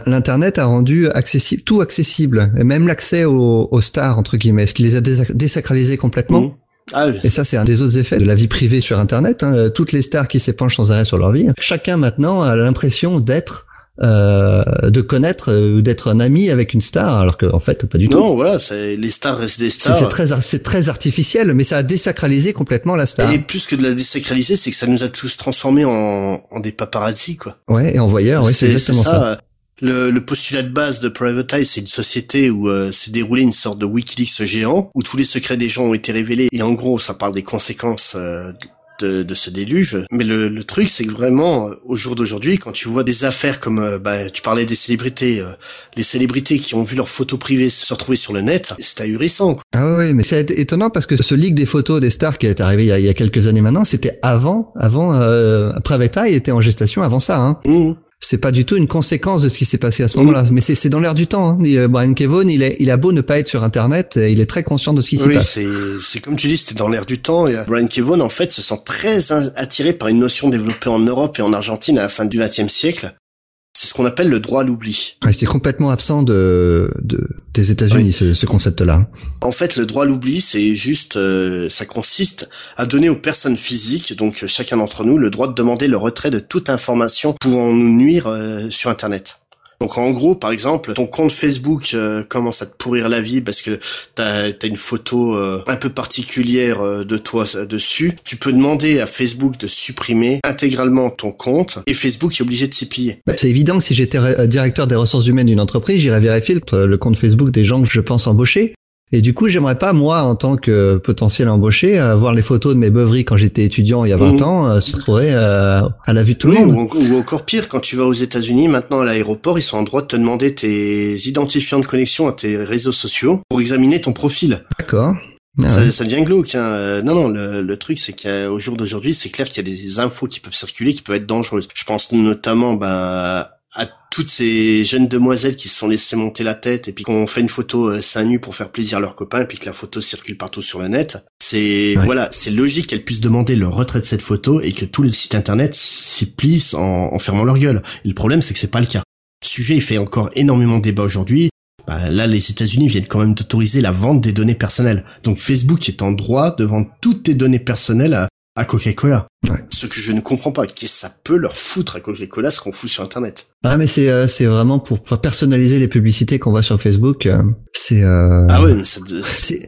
L'Internet a rendu accessible tout accessible, et même l'accès aux, aux, stars entre guillemets, ce qui les a désacralisés complètement. Mmh. Ah Et ça, c'est un des autres effets de la vie privée sur Internet. Hein. Toutes les stars qui s'épanchent sans arrêt sur leur vie. Chacun maintenant a l'impression d'être euh, de connaître euh, ou d'être un ami avec une star alors qu'en en fait pas du tout. Non, voilà, les stars restent des stars. C'est très c'est très artificiel, mais ça a désacralisé complètement la star. Et plus que de la désacraliser, c'est que ça nous a tous transformés en, en des paparazzi quoi. Ouais, et en voyeurs, ouais, c'est exactement ça. Le, le, postulat de base de Privatize, c'est une société où euh, s'est déroulé une sorte de WikiLeaks géant, où tous les secrets des gens ont été révélés, et en gros, ça parle des conséquences euh, de, de, ce déluge. Mais le, le truc, c'est que vraiment, euh, au jour d'aujourd'hui, quand tu vois des affaires comme, euh, bah, tu parlais des célébrités, les célébrités qui ont vu leurs photos privées se retrouver sur le net, c'est ahurissant. Quoi. Ah oui, mais c'est étonnant parce que ce leak des photos des stars qui est arrivé il y a, il y a quelques années maintenant, c'était avant, avant, euh, Private était en gestation avant ça. Hein. Mmh c'est pas du tout une conséquence de ce qui s'est passé à ce moment-là. Mais c'est dans l'air du temps. Hein. Euh, Brian Kevon, il est, il a beau ne pas être sur Internet, euh, il est très conscient de ce qui s'y passe. Oui, c'est comme tu dis, c'était dans l'air du temps. Et Brian Kevon, en fait, se sent très attiré par une notion développée en Europe et en Argentine à la fin du XXe siècle, c'est ce qu'on appelle le droit à l'oubli. c'est complètement absent de, de des États-Unis ce, ce concept-là. En fait, le droit à l'oubli, c'est juste, euh, ça consiste à donner aux personnes physiques, donc chacun d'entre nous, le droit de demander le retrait de toute information pouvant nous nuire euh, sur Internet. Donc en gros, par exemple, ton compte Facebook euh, commence à te pourrir la vie parce que t'as as une photo euh, un peu particulière euh, de toi dessus. Tu peux demander à Facebook de supprimer intégralement ton compte et Facebook est obligé de s'y plier. Bah, c'est évident que si j'étais directeur des ressources humaines d'une entreprise, j'irais vérifier le compte Facebook des gens que je pense embaucher et du coup, j'aimerais pas, moi, en tant que potentiel embauché, avoir les photos de mes beuveries quand j'étais étudiant il y a 20 mmh. ans, euh, se trouver euh, à la vue de tout le monde. Ou, encore pire, quand tu vas aux États-Unis, maintenant à l'aéroport, ils sont en droit de te demander tes identifiants de connexion à tes réseaux sociaux pour examiner ton profil. D'accord. Ah ça, ça, devient glauque. Hein. Euh, non, non, le, le truc, c'est qu'au jour d'aujourd'hui, c'est clair qu'il y a des infos qui peuvent circuler, qui peuvent être dangereuses. Je pense notamment bah, à toutes ces jeunes demoiselles qui se sont laissées monter la tête et puis qu'on fait une photo euh, seins nus pour faire plaisir à leurs copains et puis que la photo circule partout sur le net. C'est voilà, c'est logique qu'elles puissent demander le retrait de cette photo et que tous les sites internet s'y plient en, en fermant leur gueule. Et le problème, c'est que c'est pas le cas. Le sujet, il fait encore énormément débat aujourd'hui. Bah, là, les États-Unis viennent quand même d'autoriser la vente des données personnelles. Donc Facebook est en droit de vendre toutes tes données personnelles à, à Coca-Cola. Ce que je ne comprends pas, qu'est-ce que ça peut leur foutre à Coca-Cola ce qu'on fout sur Internet? Ah mais c'est euh, c'est vraiment pour, pour personnaliser les publicités qu'on voit sur Facebook. euh, c'est euh, Ah ouais, mais ça,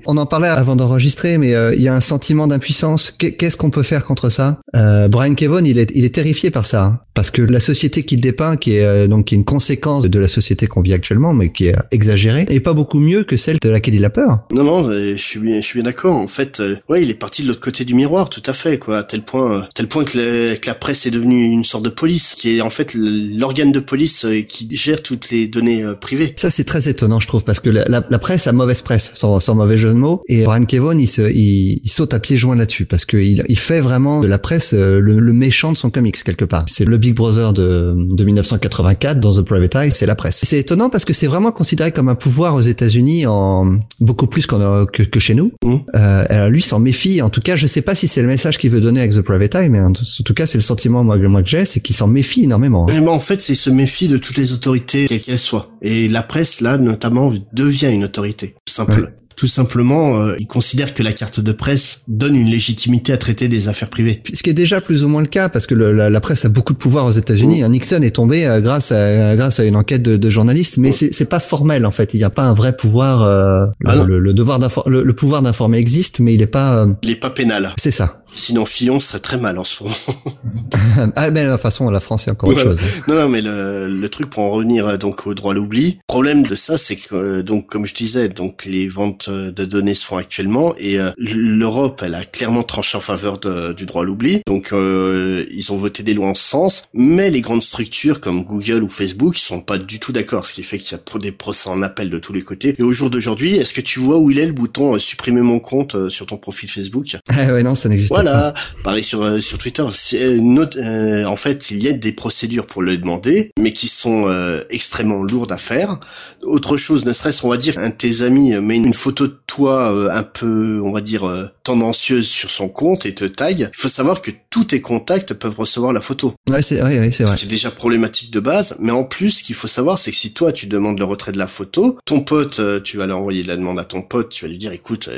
on en parlait avant d'enregistrer, mais euh, il y a un sentiment d'impuissance. Qu'est- Qu'est-ce qu'on peut faire contre ça? Euh, Brian Kevon, il est, il est terrifié par ça, hein, parce que la société qu'il dépeint, qui est euh, donc qui est une conséquence de la société qu'on vit actuellement, mais qui est exagérée, est pas beaucoup mieux que celle de laquelle il a peur. Non, non, je suis bien, je suis bien d'accord. En fait, euh, ouais, il est parti de l'autre côté du miroir, tout à fait, quoi. À tel point, tel point que, la- que la presse est devenue une sorte de police, qui est en fait l'organe de police euh, qui gère toutes les données euh, privées. Ça, c'est très étonnant, je trouve, parce que la, la- la presse a mauvaise presse, sans, sans mauvais jeu de mots. Et Brian Kevon, il, se, il, il saute à pieds joints là-dessus, parce qu'il il fait vraiment de la presse euh, le, le méchant de son comics, quelque part. C'est le Big Brother de, de 1984 dans The Private Eye, c'est la presse. C'est étonnant parce que c'est vraiment considéré comme un pouvoir aux États-Unis, en beaucoup plus qu'en, que, que chez nous. Mhm. Euh, alors lui s'en méfie. En tout cas, je sais pas si c'est le message qu'il veut donner avec The Private Mais en, tout cas, c'est le sentiment moi, moi que j'ai, c'est qu'il s'en méfie énormément. hein. Mais en fait, c'est se méfie de toutes les autorités, quelles qu'elles soient. Et la presse, là, notamment, devient une autorité. Tout simple. Ouais. Tout simplement, euh, il considère que la carte de presse donne une légitimité à traiter des affaires privées. Ce qui est déjà plus ou moins le cas, parce que le- la, la presse a beaucoup de pouvoir aux États-Unis. Un Nixon est tombé euh, grâce à grâce à une enquête de, de journalistes, mais c'est c'est pas formel en fait. Il n'y a pas un vrai pouvoir. euh, Ah le, le devoir le, le pouvoir d'informer existe, mais il est pas. euh, Il est pas pénal. c'est ça. Sinon, Fillon serait très mal en ce moment. ah mais de toute façon, la France c'est encore autre Voilà. chose. Non, non, mais le, le truc pour en revenir euh, donc au droit à l'oubli. Le problème de ça, c'est que euh, donc comme je disais, donc les ventes euh, de données se font actuellement et euh, l'Europe, elle a clairement tranché en faveur de- du droit à l'oubli. Donc euh, ils ont voté des lois en ce sens, mais les grandes structures comme Google ou Facebook, ils sont pas du tout d'accord, ce qui fait qu'il y a des procès en appel de tous les côtés. Et au jour d'aujourd'hui, est-ce que tu vois où il est le bouton euh, supprimer mon compte sur ton profil Facebook? Ah ouais non, ça n'existe pas. Voilà, pareil sur euh, sur Twitter. C'est euh, autre- euh, en fait, il y a des procédures pour le demander, mais qui sont euh, extrêmement lourdes à faire. Autre chose, ne serait-ce, on va dire, un de tes amis met une photo de toi euh, un peu, on va dire, euh, tendancieuse sur son compte et te tag. Il faut savoir que tous tes contacts peuvent recevoir la photo. Ouais c'est ouais, ouais, c'est vrai. Ce qui est déjà problématique de base, mais en plus, ce qu'il faut savoir, c'est que si toi, tu demandes le retrait de la photo, ton pote, euh, tu vas lui envoyer la demande à ton pote, tu vas lui dire, écoute,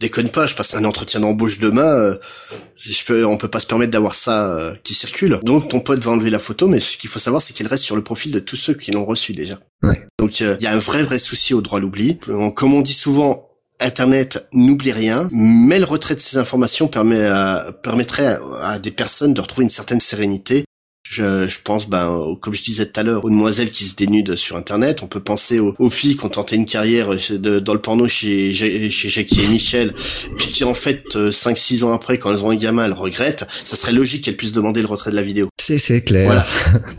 déconne pas, je passe un entretien d'embauche demain, euh, je peux, on peut pas se permettre d'avoir ça euh, qui circule. Donc, ton pote va enlever la photo, mais ce qu'il faut savoir, c'est qu'elle reste sur le profil de tous ceux qui l'ont reçu déjà. Ouais. Donc, euh, il y a un vrai, vrai souci au droit à l'oubli. Euh, Comme on dit souvent, Internet n'oublie rien, mais le retrait de ces informations permet à- permettrait à, à des personnes de retrouver une certaine sérénité. Je, je pense, ben, au- comme je disais tout à l'heure, aux demoiselles qui se dénudent sur Internet. On peut penser aux, aux filles qui ont tenté une carrière chez- de- dans le porno chez, chez, chez Jackie et Michel, et puis qui en fait, 5-6 ans après, quand elles ont un gamin, elles regrettent. Ça serait logique qu'elles puissent demander le retrait de la vidéo. C'est c'est clair. Voilà.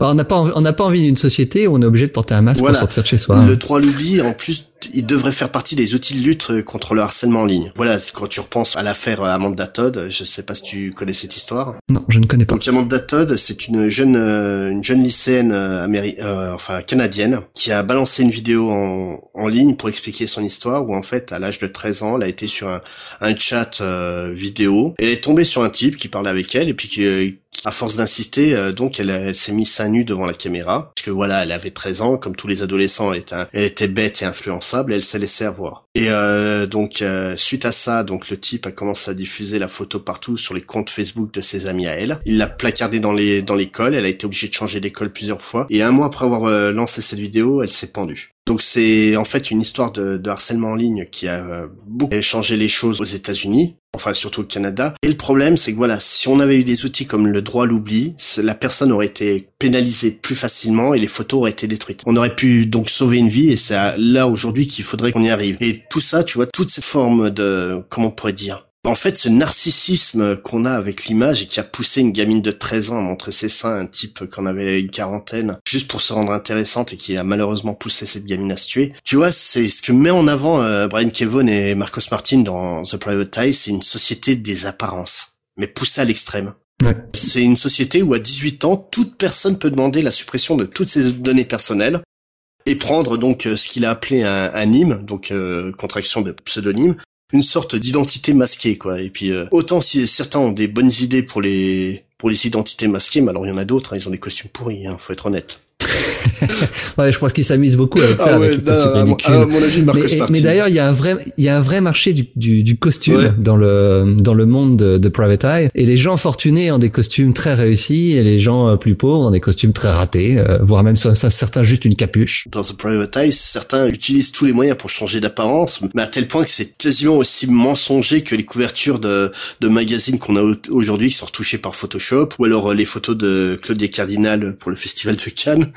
on n'a pas on n'a pas envie d'une société où on est obligé de porter un masque Voilà. pour sortir de chez soi. hein. Le droit à l'oubli, en plus, il devrait faire partie des outils de lutte euh, contre le harcèlement en ligne. Voilà, quand tu repenses à l'affaire euh, Amanda Todd, je sais pas si tu connais cette histoire. Non, je ne connais pas. Donc Amanda Todd, c'est une jeune euh, une jeune lycéenne euh, améri- euh, enfin canadienne qui a balancé une vidéo en, ligne pour expliquer son histoire où en fait à l'âge de 13 ans, elle a été sur un, chat vidéo. Et elle est tombée sur un type qui parlait avec elle et puis qui, à force d'insister, donc elle, s'est mise seins nus devant la caméra que voilà, elle avait 13 ans, comme tous les adolescents, elle était, bête et influençable, elle s'est laissée avoir. Et euh, donc euh, suite à ça, donc le type a commencé à diffuser la photo partout sur les comptes Facebook de ses amis à elle. Il l'a placardée dans les dans l'école. Elle a été obligée de changer d'école plusieurs fois. Et un mois après avoir euh, lancé cette vidéo, elle s'est pendue. Donc c'est en fait une histoire de, harcèlement en ligne qui a beaucoup changé les choses aux États-Unis, enfin surtout au Canada. Et le problème, c'est que voilà, si on avait eu des outils comme le droit à l'oubli, la personne aurait été pénalisée plus facilement et les photos auraient été détruites. On aurait pu donc sauver une vie et c'est là aujourd'hui qu'il faudrait qu'on y arrive. Et tout ça, tu vois, toute cette forme de, comment on pourrait dire, en fait, ce narcissisme qu'on a avec l'image et qui a poussé une gamine de 13 ans à montrer ses seins à un type qu'on avait une quarantaine, juste pour se rendre intéressante et qui a malheureusement poussé cette gamine à se tuer. Tu vois, c'est ce que met en avant euh, Brian Kevon et Marcos Martin dans The Private Eye, c'est une société des apparences, mais poussée à l'extrême. C'est une société où à 18 ans, toute personne peut demander la suppression de toutes ses données personnelles et prendre donc euh, ce qu'il a appelé un, un donc euh, contraction de pseudonyme, une sorte d'identité masquée quoi. Et puis euh, autant si certains ont des bonnes idées pour les pour les identités masquées, mais alors il y en a d'autres, hein, ils ont des costumes pourris, hein, faut être honnête. ouais, je pense qu'ils s'amusent beaucoup avec ça. Ah ouais, avec non, à mon avis, Marcus mais, mais d'ailleurs, il y a un vrai, il y a un vrai marché du, du, du costume dans le dans le monde de, de, Private Eye. Et les gens fortunés ont des costumes très réussis, et les gens euh, plus pauvres ont des costumes très ratés, euh, voire même certains juste une capuche. Dans The Private Eye, certains utilisent tous les moyens pour changer d'apparence, mais à tel point que c'est quasiment aussi mensonger que les couvertures de de magazines qu'on a aujourd'hui qui sont retouchées par Photoshop, ou alors euh, les photos de Claudia Cardinal pour le festival de Cannes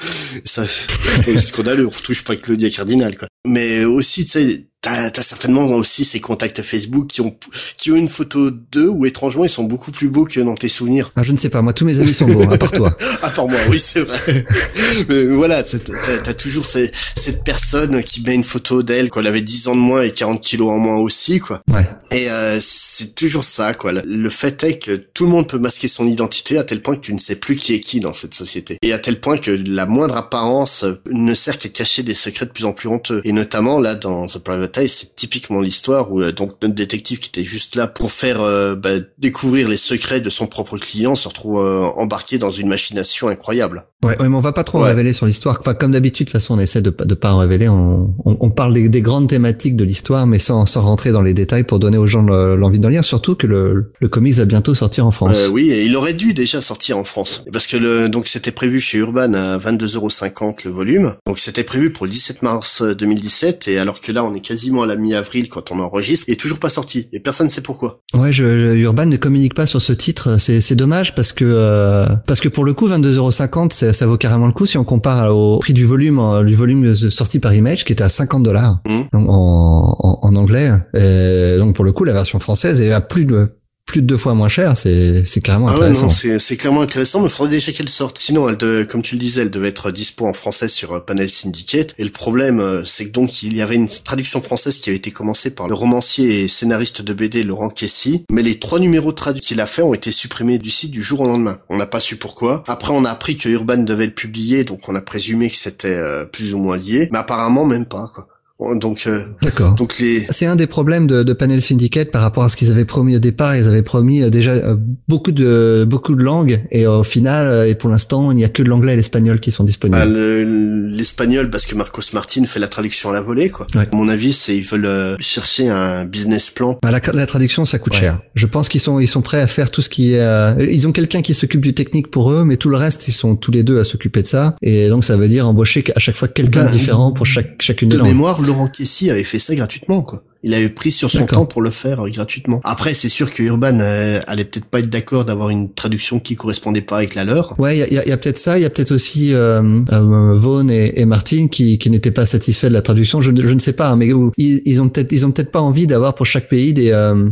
ça, c'est scandaleux, on retouche pas Claudia Cardinal, quoi. Mais aussi, tu sais, T'as as certainement aussi ces contacts Facebook qui ont qui ont une photo d'eux où étrangement ils sont beaucoup plus beaux que dans tes souvenirs. Ah je ne sais pas, moi tous mes amis sont beaux, à part toi. à part moi, oui c'est vrai. Mais voilà, t'as as toujours ces, cette personne qui met une photo d'elle quand elle avait 10 ans de moins et 40 kilos en moins aussi quoi. Ouais. Et euh, c'est toujours ça quoi. Le fait est que tout le monde peut masquer son identité à tel point que tu ne sais plus qui est qui dans cette société. Et à tel point que la moindre apparence ne sert qu'à cacher des secrets de plus en plus honteux. Et notamment là dans The Private c'est typiquement l'histoire où euh, donc notre détective qui était juste là pour faire euh, bah, découvrir les secrets de son propre client se retrouve euh, embarqué dans une machination incroyable. Ouais, mais on va pas trop révéler sur l'histoire. Enfin, comme d'habitude, de toute façon, on essaie de, de pas en révéler. On, on, parle des, des, grandes thématiques de l'histoire, mais sans, sans rentrer dans les détails pour donner aux gens l'envie de lire. Surtout que le, le comics va bientôt sortir en France. Euh, oui, et il aurait dû déjà sortir en France, parce que le, donc c'était prévu chez Urban à 22,50€ le volume. Donc c'était prévu pour le 17 mars 2017, et alors que là, on est quasiment à la mi-avril quand on enregistre, et toujours pas sorti. Et personne ne sait pourquoi. Ouais, je, Urban ne communique pas sur ce titre. C'est dommage parce que euh, parce que pour le coup, 22,50€, c'est ça vaut carrément le coup si on compare au prix du volume, euh, du volume sorti par Image qui était à 50 dollars mmh. en, en, anglais. Et donc pour le coup, la version française est à plus de plus de deux fois moins cher, c'est c'est clairement ah intéressant. c'est clairement intéressant, mais il faudrait déjà qu'elle sorte. Sinon, elle de, comme tu le disais, elle devait être dispo en français sur euh, Panel Syndicate. Et le problème, euh, c'est que donc il y avait une traduction française qui avait été commencée par le romancier et scénariste de BD Laurent Kessy, mais les trois numéros de traduction qu'il a fait ont été supprimés du site du jour au lendemain. On n'a pas su pourquoi. Après, on a appris que Urban devait le publier, donc on a présumé que c'était euh, plus ou moins lié, mais apparemment même pas. Quoi. Donc, euh, d'accord. Donc les. C'est un des problèmes de, de, Panel Syndicate par rapport à ce qu'ils avaient promis au départ. Ils avaient promis euh, déjà euh, beaucoup de beaucoup de langues et au final et pour l'instant il n'y a que l'anglais et l'espagnol qui sont disponibles. Bah, l'espagnol parce que Marcos Martin fait la traduction à la volée quoi. À mon avis c'est ils veulent chercher un business plan. Bah, la, la, traduction ça coûte cher. Je pense qu'ils sont ils sont prêts à faire tout ce qui est. ils ont quelqu'un qui s'occupe du technique pour eux mais tout le reste ils sont tous les deux à s'occuper de ça et donc ça veut dire embaucher à chaque fois quelqu'un bah, différent pour chaque chacune des langues. mémoire Laurent Kessy avait fait ça gratuitement, quoi. Il avait pris sur son temps pour le faire euh, gratuitement. Après, c'est sûr que Urban euh, allait peut-être pas être d'accord d'avoir une traduction qui correspondait pas avec la leur. Ouais, il y a, y a peut-être ça. Il y a peut-être aussi euh, euh Vaughn et, et Martin qui, qui n'étaient pas satisfaits de la traduction. Je, je ne sais pas, hein, mais ils, ils ont peut-être ils ont peut-être pas envie d'avoir pour chaque pays des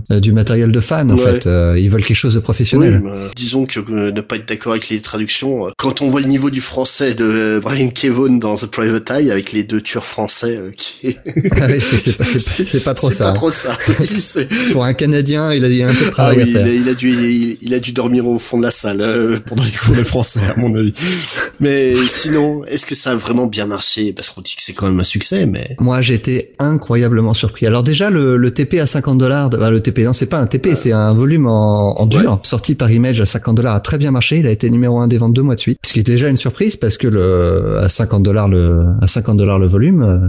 du matériel de fan. En fait, ils veulent quelque chose de professionnel. Oui, bah, disons que ne pas être d'accord avec les traductions. quand on voit le niveau du français de Brian Kevon dans The Private Eye avec les deux tueurs français qui. ah c'est pas, pas trop ça. Pas trop ça. Pour un Canadien, il a, un peu de travail ah à faire. Il a, dû, il, a dû dormir au fond de la salle euh, pendant les cours de français, à mon avis. Mais sinon, est-ce que ça a vraiment bien marché? Parce qu'on dit que c'est quand même un succès, mais. Moi, j'ai été incroyablement surpris. Alors déjà, le, le TP à 50 dollars, bah, le TP, non, c'est pas un TP, c'est un volume en, en dur, sorti par Image à 50 dollars, a très bien marché. Il a été numéro un des ventes deux mois de suite, ce qui est déjà une surprise parce que le à 50 dollars le à 50 dollars le volume euh,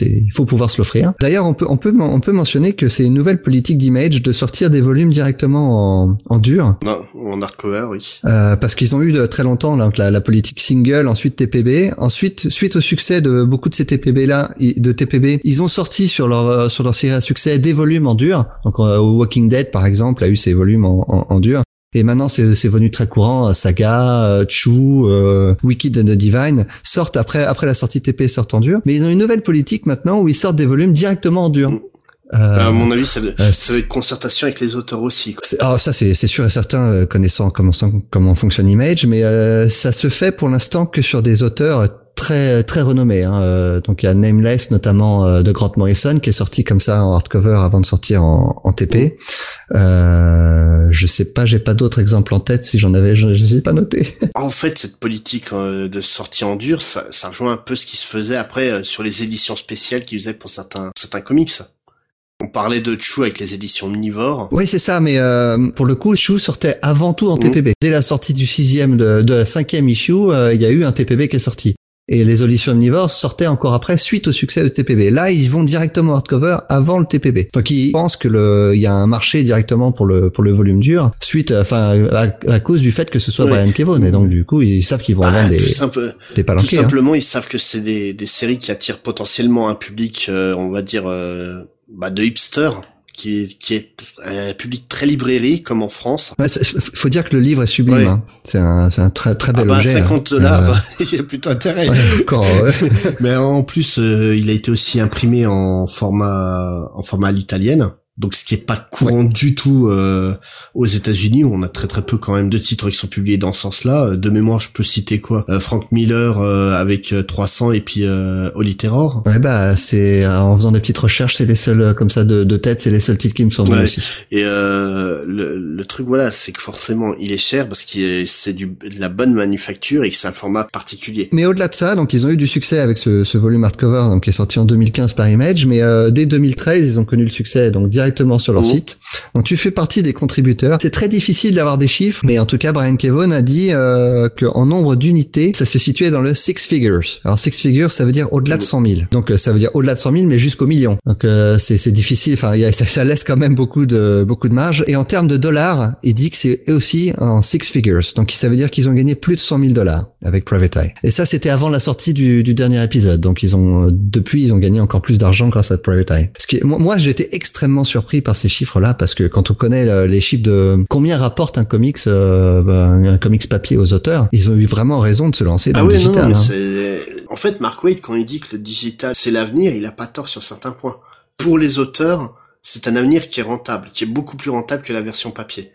il faut pouvoir se l'offrir. D'ailleurs, on peut, on peut, on peut mentionner que c'est une nouvelle politique d'Image de sortir des volumes directement en, en dur. Non, en hardcover, oui. Euh, parce qu'ils ont eu de, très longtemps la, la, politique single, ensuite TPB. Ensuite, suite au succès de beaucoup de ces TPB là, de TPB, ils ont sorti sur leur sur leur série à succès des volumes en dur. Donc, euh, Walking Dead, par exemple, a eu ses volumes en, en, en dur. Et maintenant, c'est venu très courant. Euh, Saga, euh, Chu, euh, Wicked and the Divine sortent après après la sortie TP sortent en dur. Mais ils ont une nouvelle politique maintenant où ils sortent des volumes directement en dur. Euh, à mon avis, ça, ça va être concertation avec les auteurs aussi. Quoi. Alors ça, c'est sûr et certain, connaissant comment, comment fonctionne Image, mais ça se fait pour l'instant que sur des auteurs très très renommés. Hein. Euh, donc il y a Nameless notamment de Grant Morrison qui est sorti comme ça en hardcover avant de sortir en, en TP. Euh, je sais pas, j'ai pas d'autres exemples en tête. Si j'en avais, je, je pas noté. en fait, cette politique de sortie en dur, ça, ça rejoint un peu ce qui se faisait après sur les éditions spéciales qu'ils faisaient pour certains certains comics. On parlait de Chou avec les éditions Omnivore. Oui, c'est ça, mais euh, pour le coup, Chou sortait avant tout en mmh. TPB. Dès la sortie du sixième, de, de la cinquième issue, euh, il y a eu un TPB qui est sorti. Et les éditions Omnivore sortaient encore après, suite au succès du TPB. Là, ils vont directement hardcover avant le TPB. Donc, ils pensent que le, il y a un marché directement pour le pour le volume dur, suite, enfin, à, cause du fait que ce soit Brian Kevon. Et donc, du coup, ils savent qu'ils vont bah, vendre des, simple, des. Tout hein. simplement, ils savent que c'est des, des séries qui attirent potentiellement un public, euh, on va dire, bah, de hipster qui est, qui est un public très librairie comme en France. Ouais, faut dire que le livre est sublime. Hein. C'est un, c'est un très très bel ah bah, objet. 50 hein. dollars, euh, il y a plutôt intérêt. encore, Mais en plus, euh, il a été aussi imprimé en format en format à l'italienne donc ce qui est pas courant du tout euh, aux États-Unis où on a très très peu quand même de titres qui sont publiés dans ce sens-là. Euh, de mémoire, je peux citer quoi? Euh, Frank Miller avec 300 et puis euh, Holy Terror. Ouais bah c'est en faisant des petites recherches, c'est les seuls comme ça de, de tête, c'est les seuls titres qui me semblent ouais. aussi. Et le, le, truc voilà, c'est que forcément il est cher parce que c'est du de la bonne manufacture et que c'est un format particulier. Mais au-delà de ça, donc ils ont eu du succès avec ce, ce volume hardcover donc qui est sorti en 2015 par Image, mais dès 2013 ils ont connu le succès donc direct directement sur leur mmh. site. Donc tu fais partie des contributeurs. C'est très difficile d'avoir des chiffres, mais en tout cas Brian Kevon a dit euh, qu'en nombre d'unités, ça se situait dans le six figures. Alors six figures, ça veut dire au-delà de 100 000. Donc euh, ça veut dire au-delà de 100 000, mais jusqu'au million. Donc euh, c'est difficile. Enfin, ça, ça, laisse quand même beaucoup de beaucoup de marge. Et en termes de dollars, il dit que c'est aussi en six figures. Donc ça veut dire qu'ils ont gagné plus de 100 000 dollars avec Private Eye. Et ça, c'était avant la sortie du, du dernier épisode. Donc ils ont depuis, ils ont gagné encore plus d'argent grâce à Private Eye. Ce qui, moi, j'étais extrêmement surpris par ces chiffres-là parce que quand on connaît les chiffres de combien rapporte un comics, euh, un comics papier aux auteurs, ils ont eu vraiment raison de se lancer dans ah le digital. Non, hein. En fait, Mark Waid, quand il dit que le digital c'est l'avenir, il a pas tort sur certains points. Pour les auteurs, c'est un avenir qui est rentable, qui est beaucoup plus rentable que la version papier.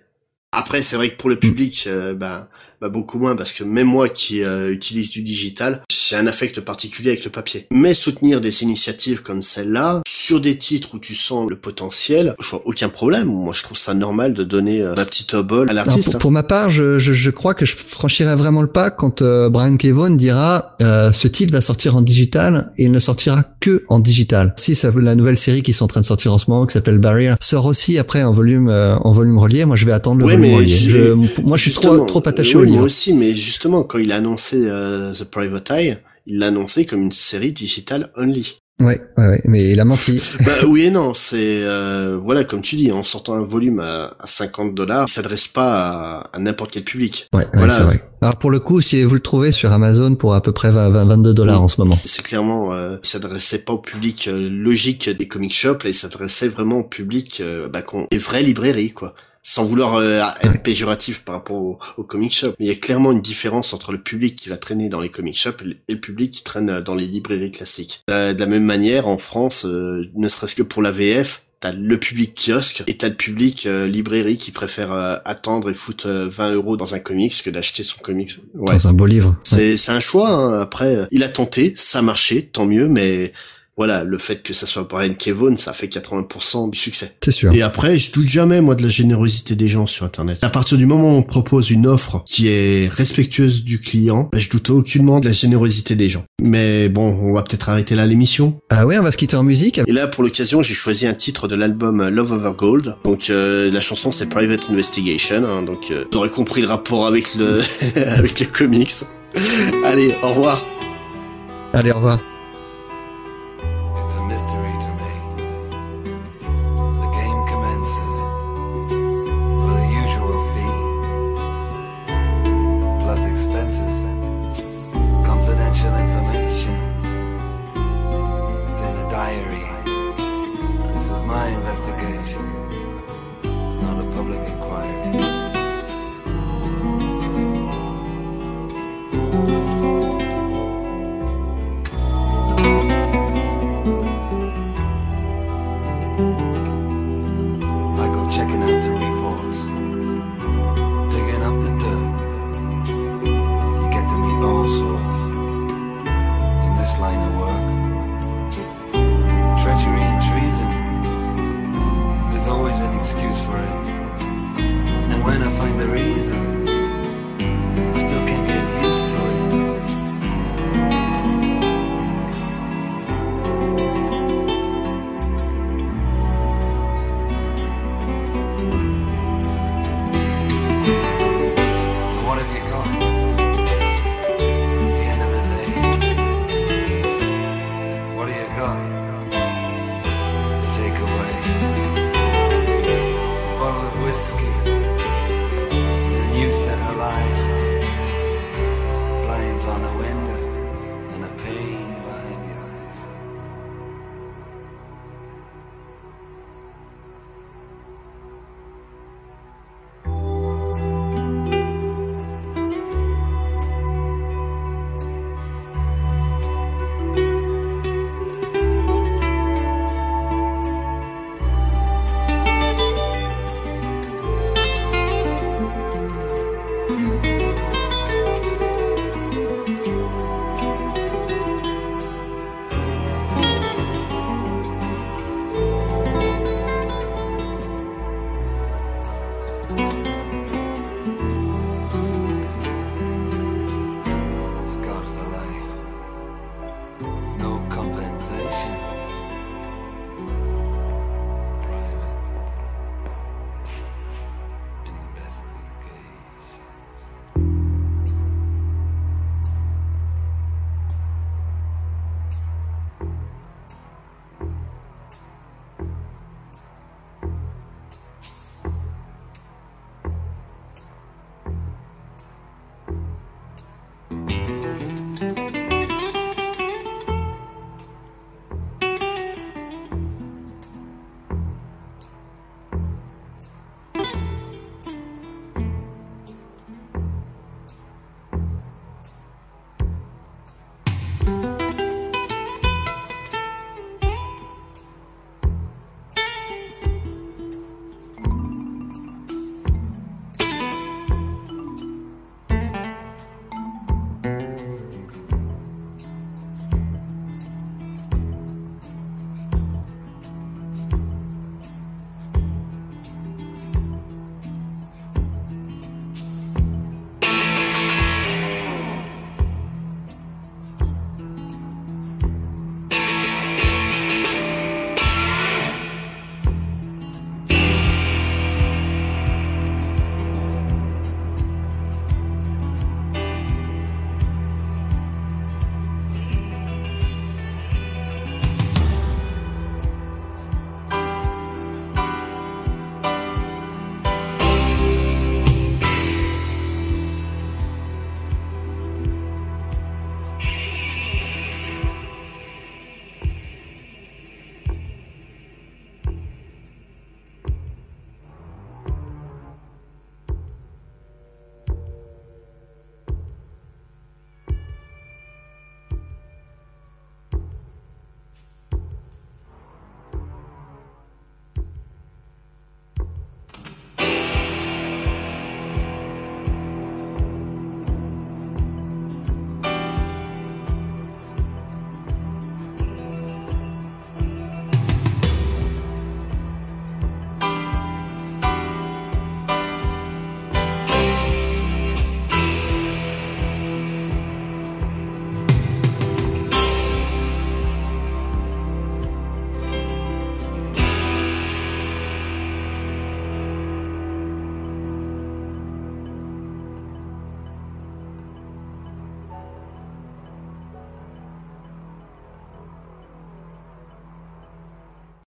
Après, c'est vrai que pour le public, euh, ben, bah beaucoup moins parce que même moi qui euh, utilise du digital, j'ai un affect particulier avec le papier. Mais soutenir des initiatives comme celle-là, sur des titres où tu sens le potentiel, je vois aucun problème. Moi, je trouve ça normal de donner euh, ma petite obole à l'artiste. Pour, ma part, je, je, je, crois que je franchirai vraiment le pas quand euh, Brian Kevon dira euh, ce titre va sortir en digital et il ne sortira que en digital. Si ça, la nouvelle série qui sont en train de sortir en ce moment, qui s'appelle Barrier, sort aussi après en volume en volume relié. Moi, je vais attendre le volume relié. moi, je suis trop trop attaché au moi aussi, mais justement, quand il a annoncé euh, The Private Eye, il l'a annoncé comme une série digitale only. Ouais, ouais, mais il a menti. bah oui et non, c'est euh, voilà comme tu dis, en sortant un volume à, à 50 dollars, il s'adresse pas à, n'importe quel public. Ouais, voilà. c'est vrai. Alors pour le coup, si vous le trouvez sur Amazon pour à peu près 20, 22 dollars en ce moment. C'est clairement, euh, il s'adressait pas au public euh, logique des comic shops, là, il s'adressait vraiment au public euh, bah, des vraies librairies quoi sans vouloir euh, être péjoratif par rapport au, comic shop. Mais il y a clairement une différence entre le public qui va traîner dans les comic shops et le public qui traîne euh, dans les librairies classiques. Euh, de la même manière, en France, ne serait-ce que pour la VF, t'as le public kiosque et t'as le public librairie qui préfère attendre et foutre 20 euros dans un comics que d'acheter son comics. Ouais. Dans un beau livre. C'est c'est un choix. Hein. Après, il a tenté, ça a marché, tant mieux. Mais voilà, le fait que ça soit Brian Kevon, ça fait 80% du succès. C'est sûr. Et après, je doute jamais, moi, de la générosité des gens sur Internet. À partir du moment où on propose une offre qui est respectueuse du client, bah, je doute aucunement de la générosité des gens. Mais bon, on va peut-être arrêter là l'émission. Ah ouais, on va se quitter en musique. Et là, pour l'occasion, j'ai choisi un titre de l'album Love Over Gold. Donc, euh, la chanson, c'est Private Investigation. Hein, donc, euh, vous aurez compris le rapport avec le, avec les comics. Allez, au revoir. Allez, au revoir. mystery.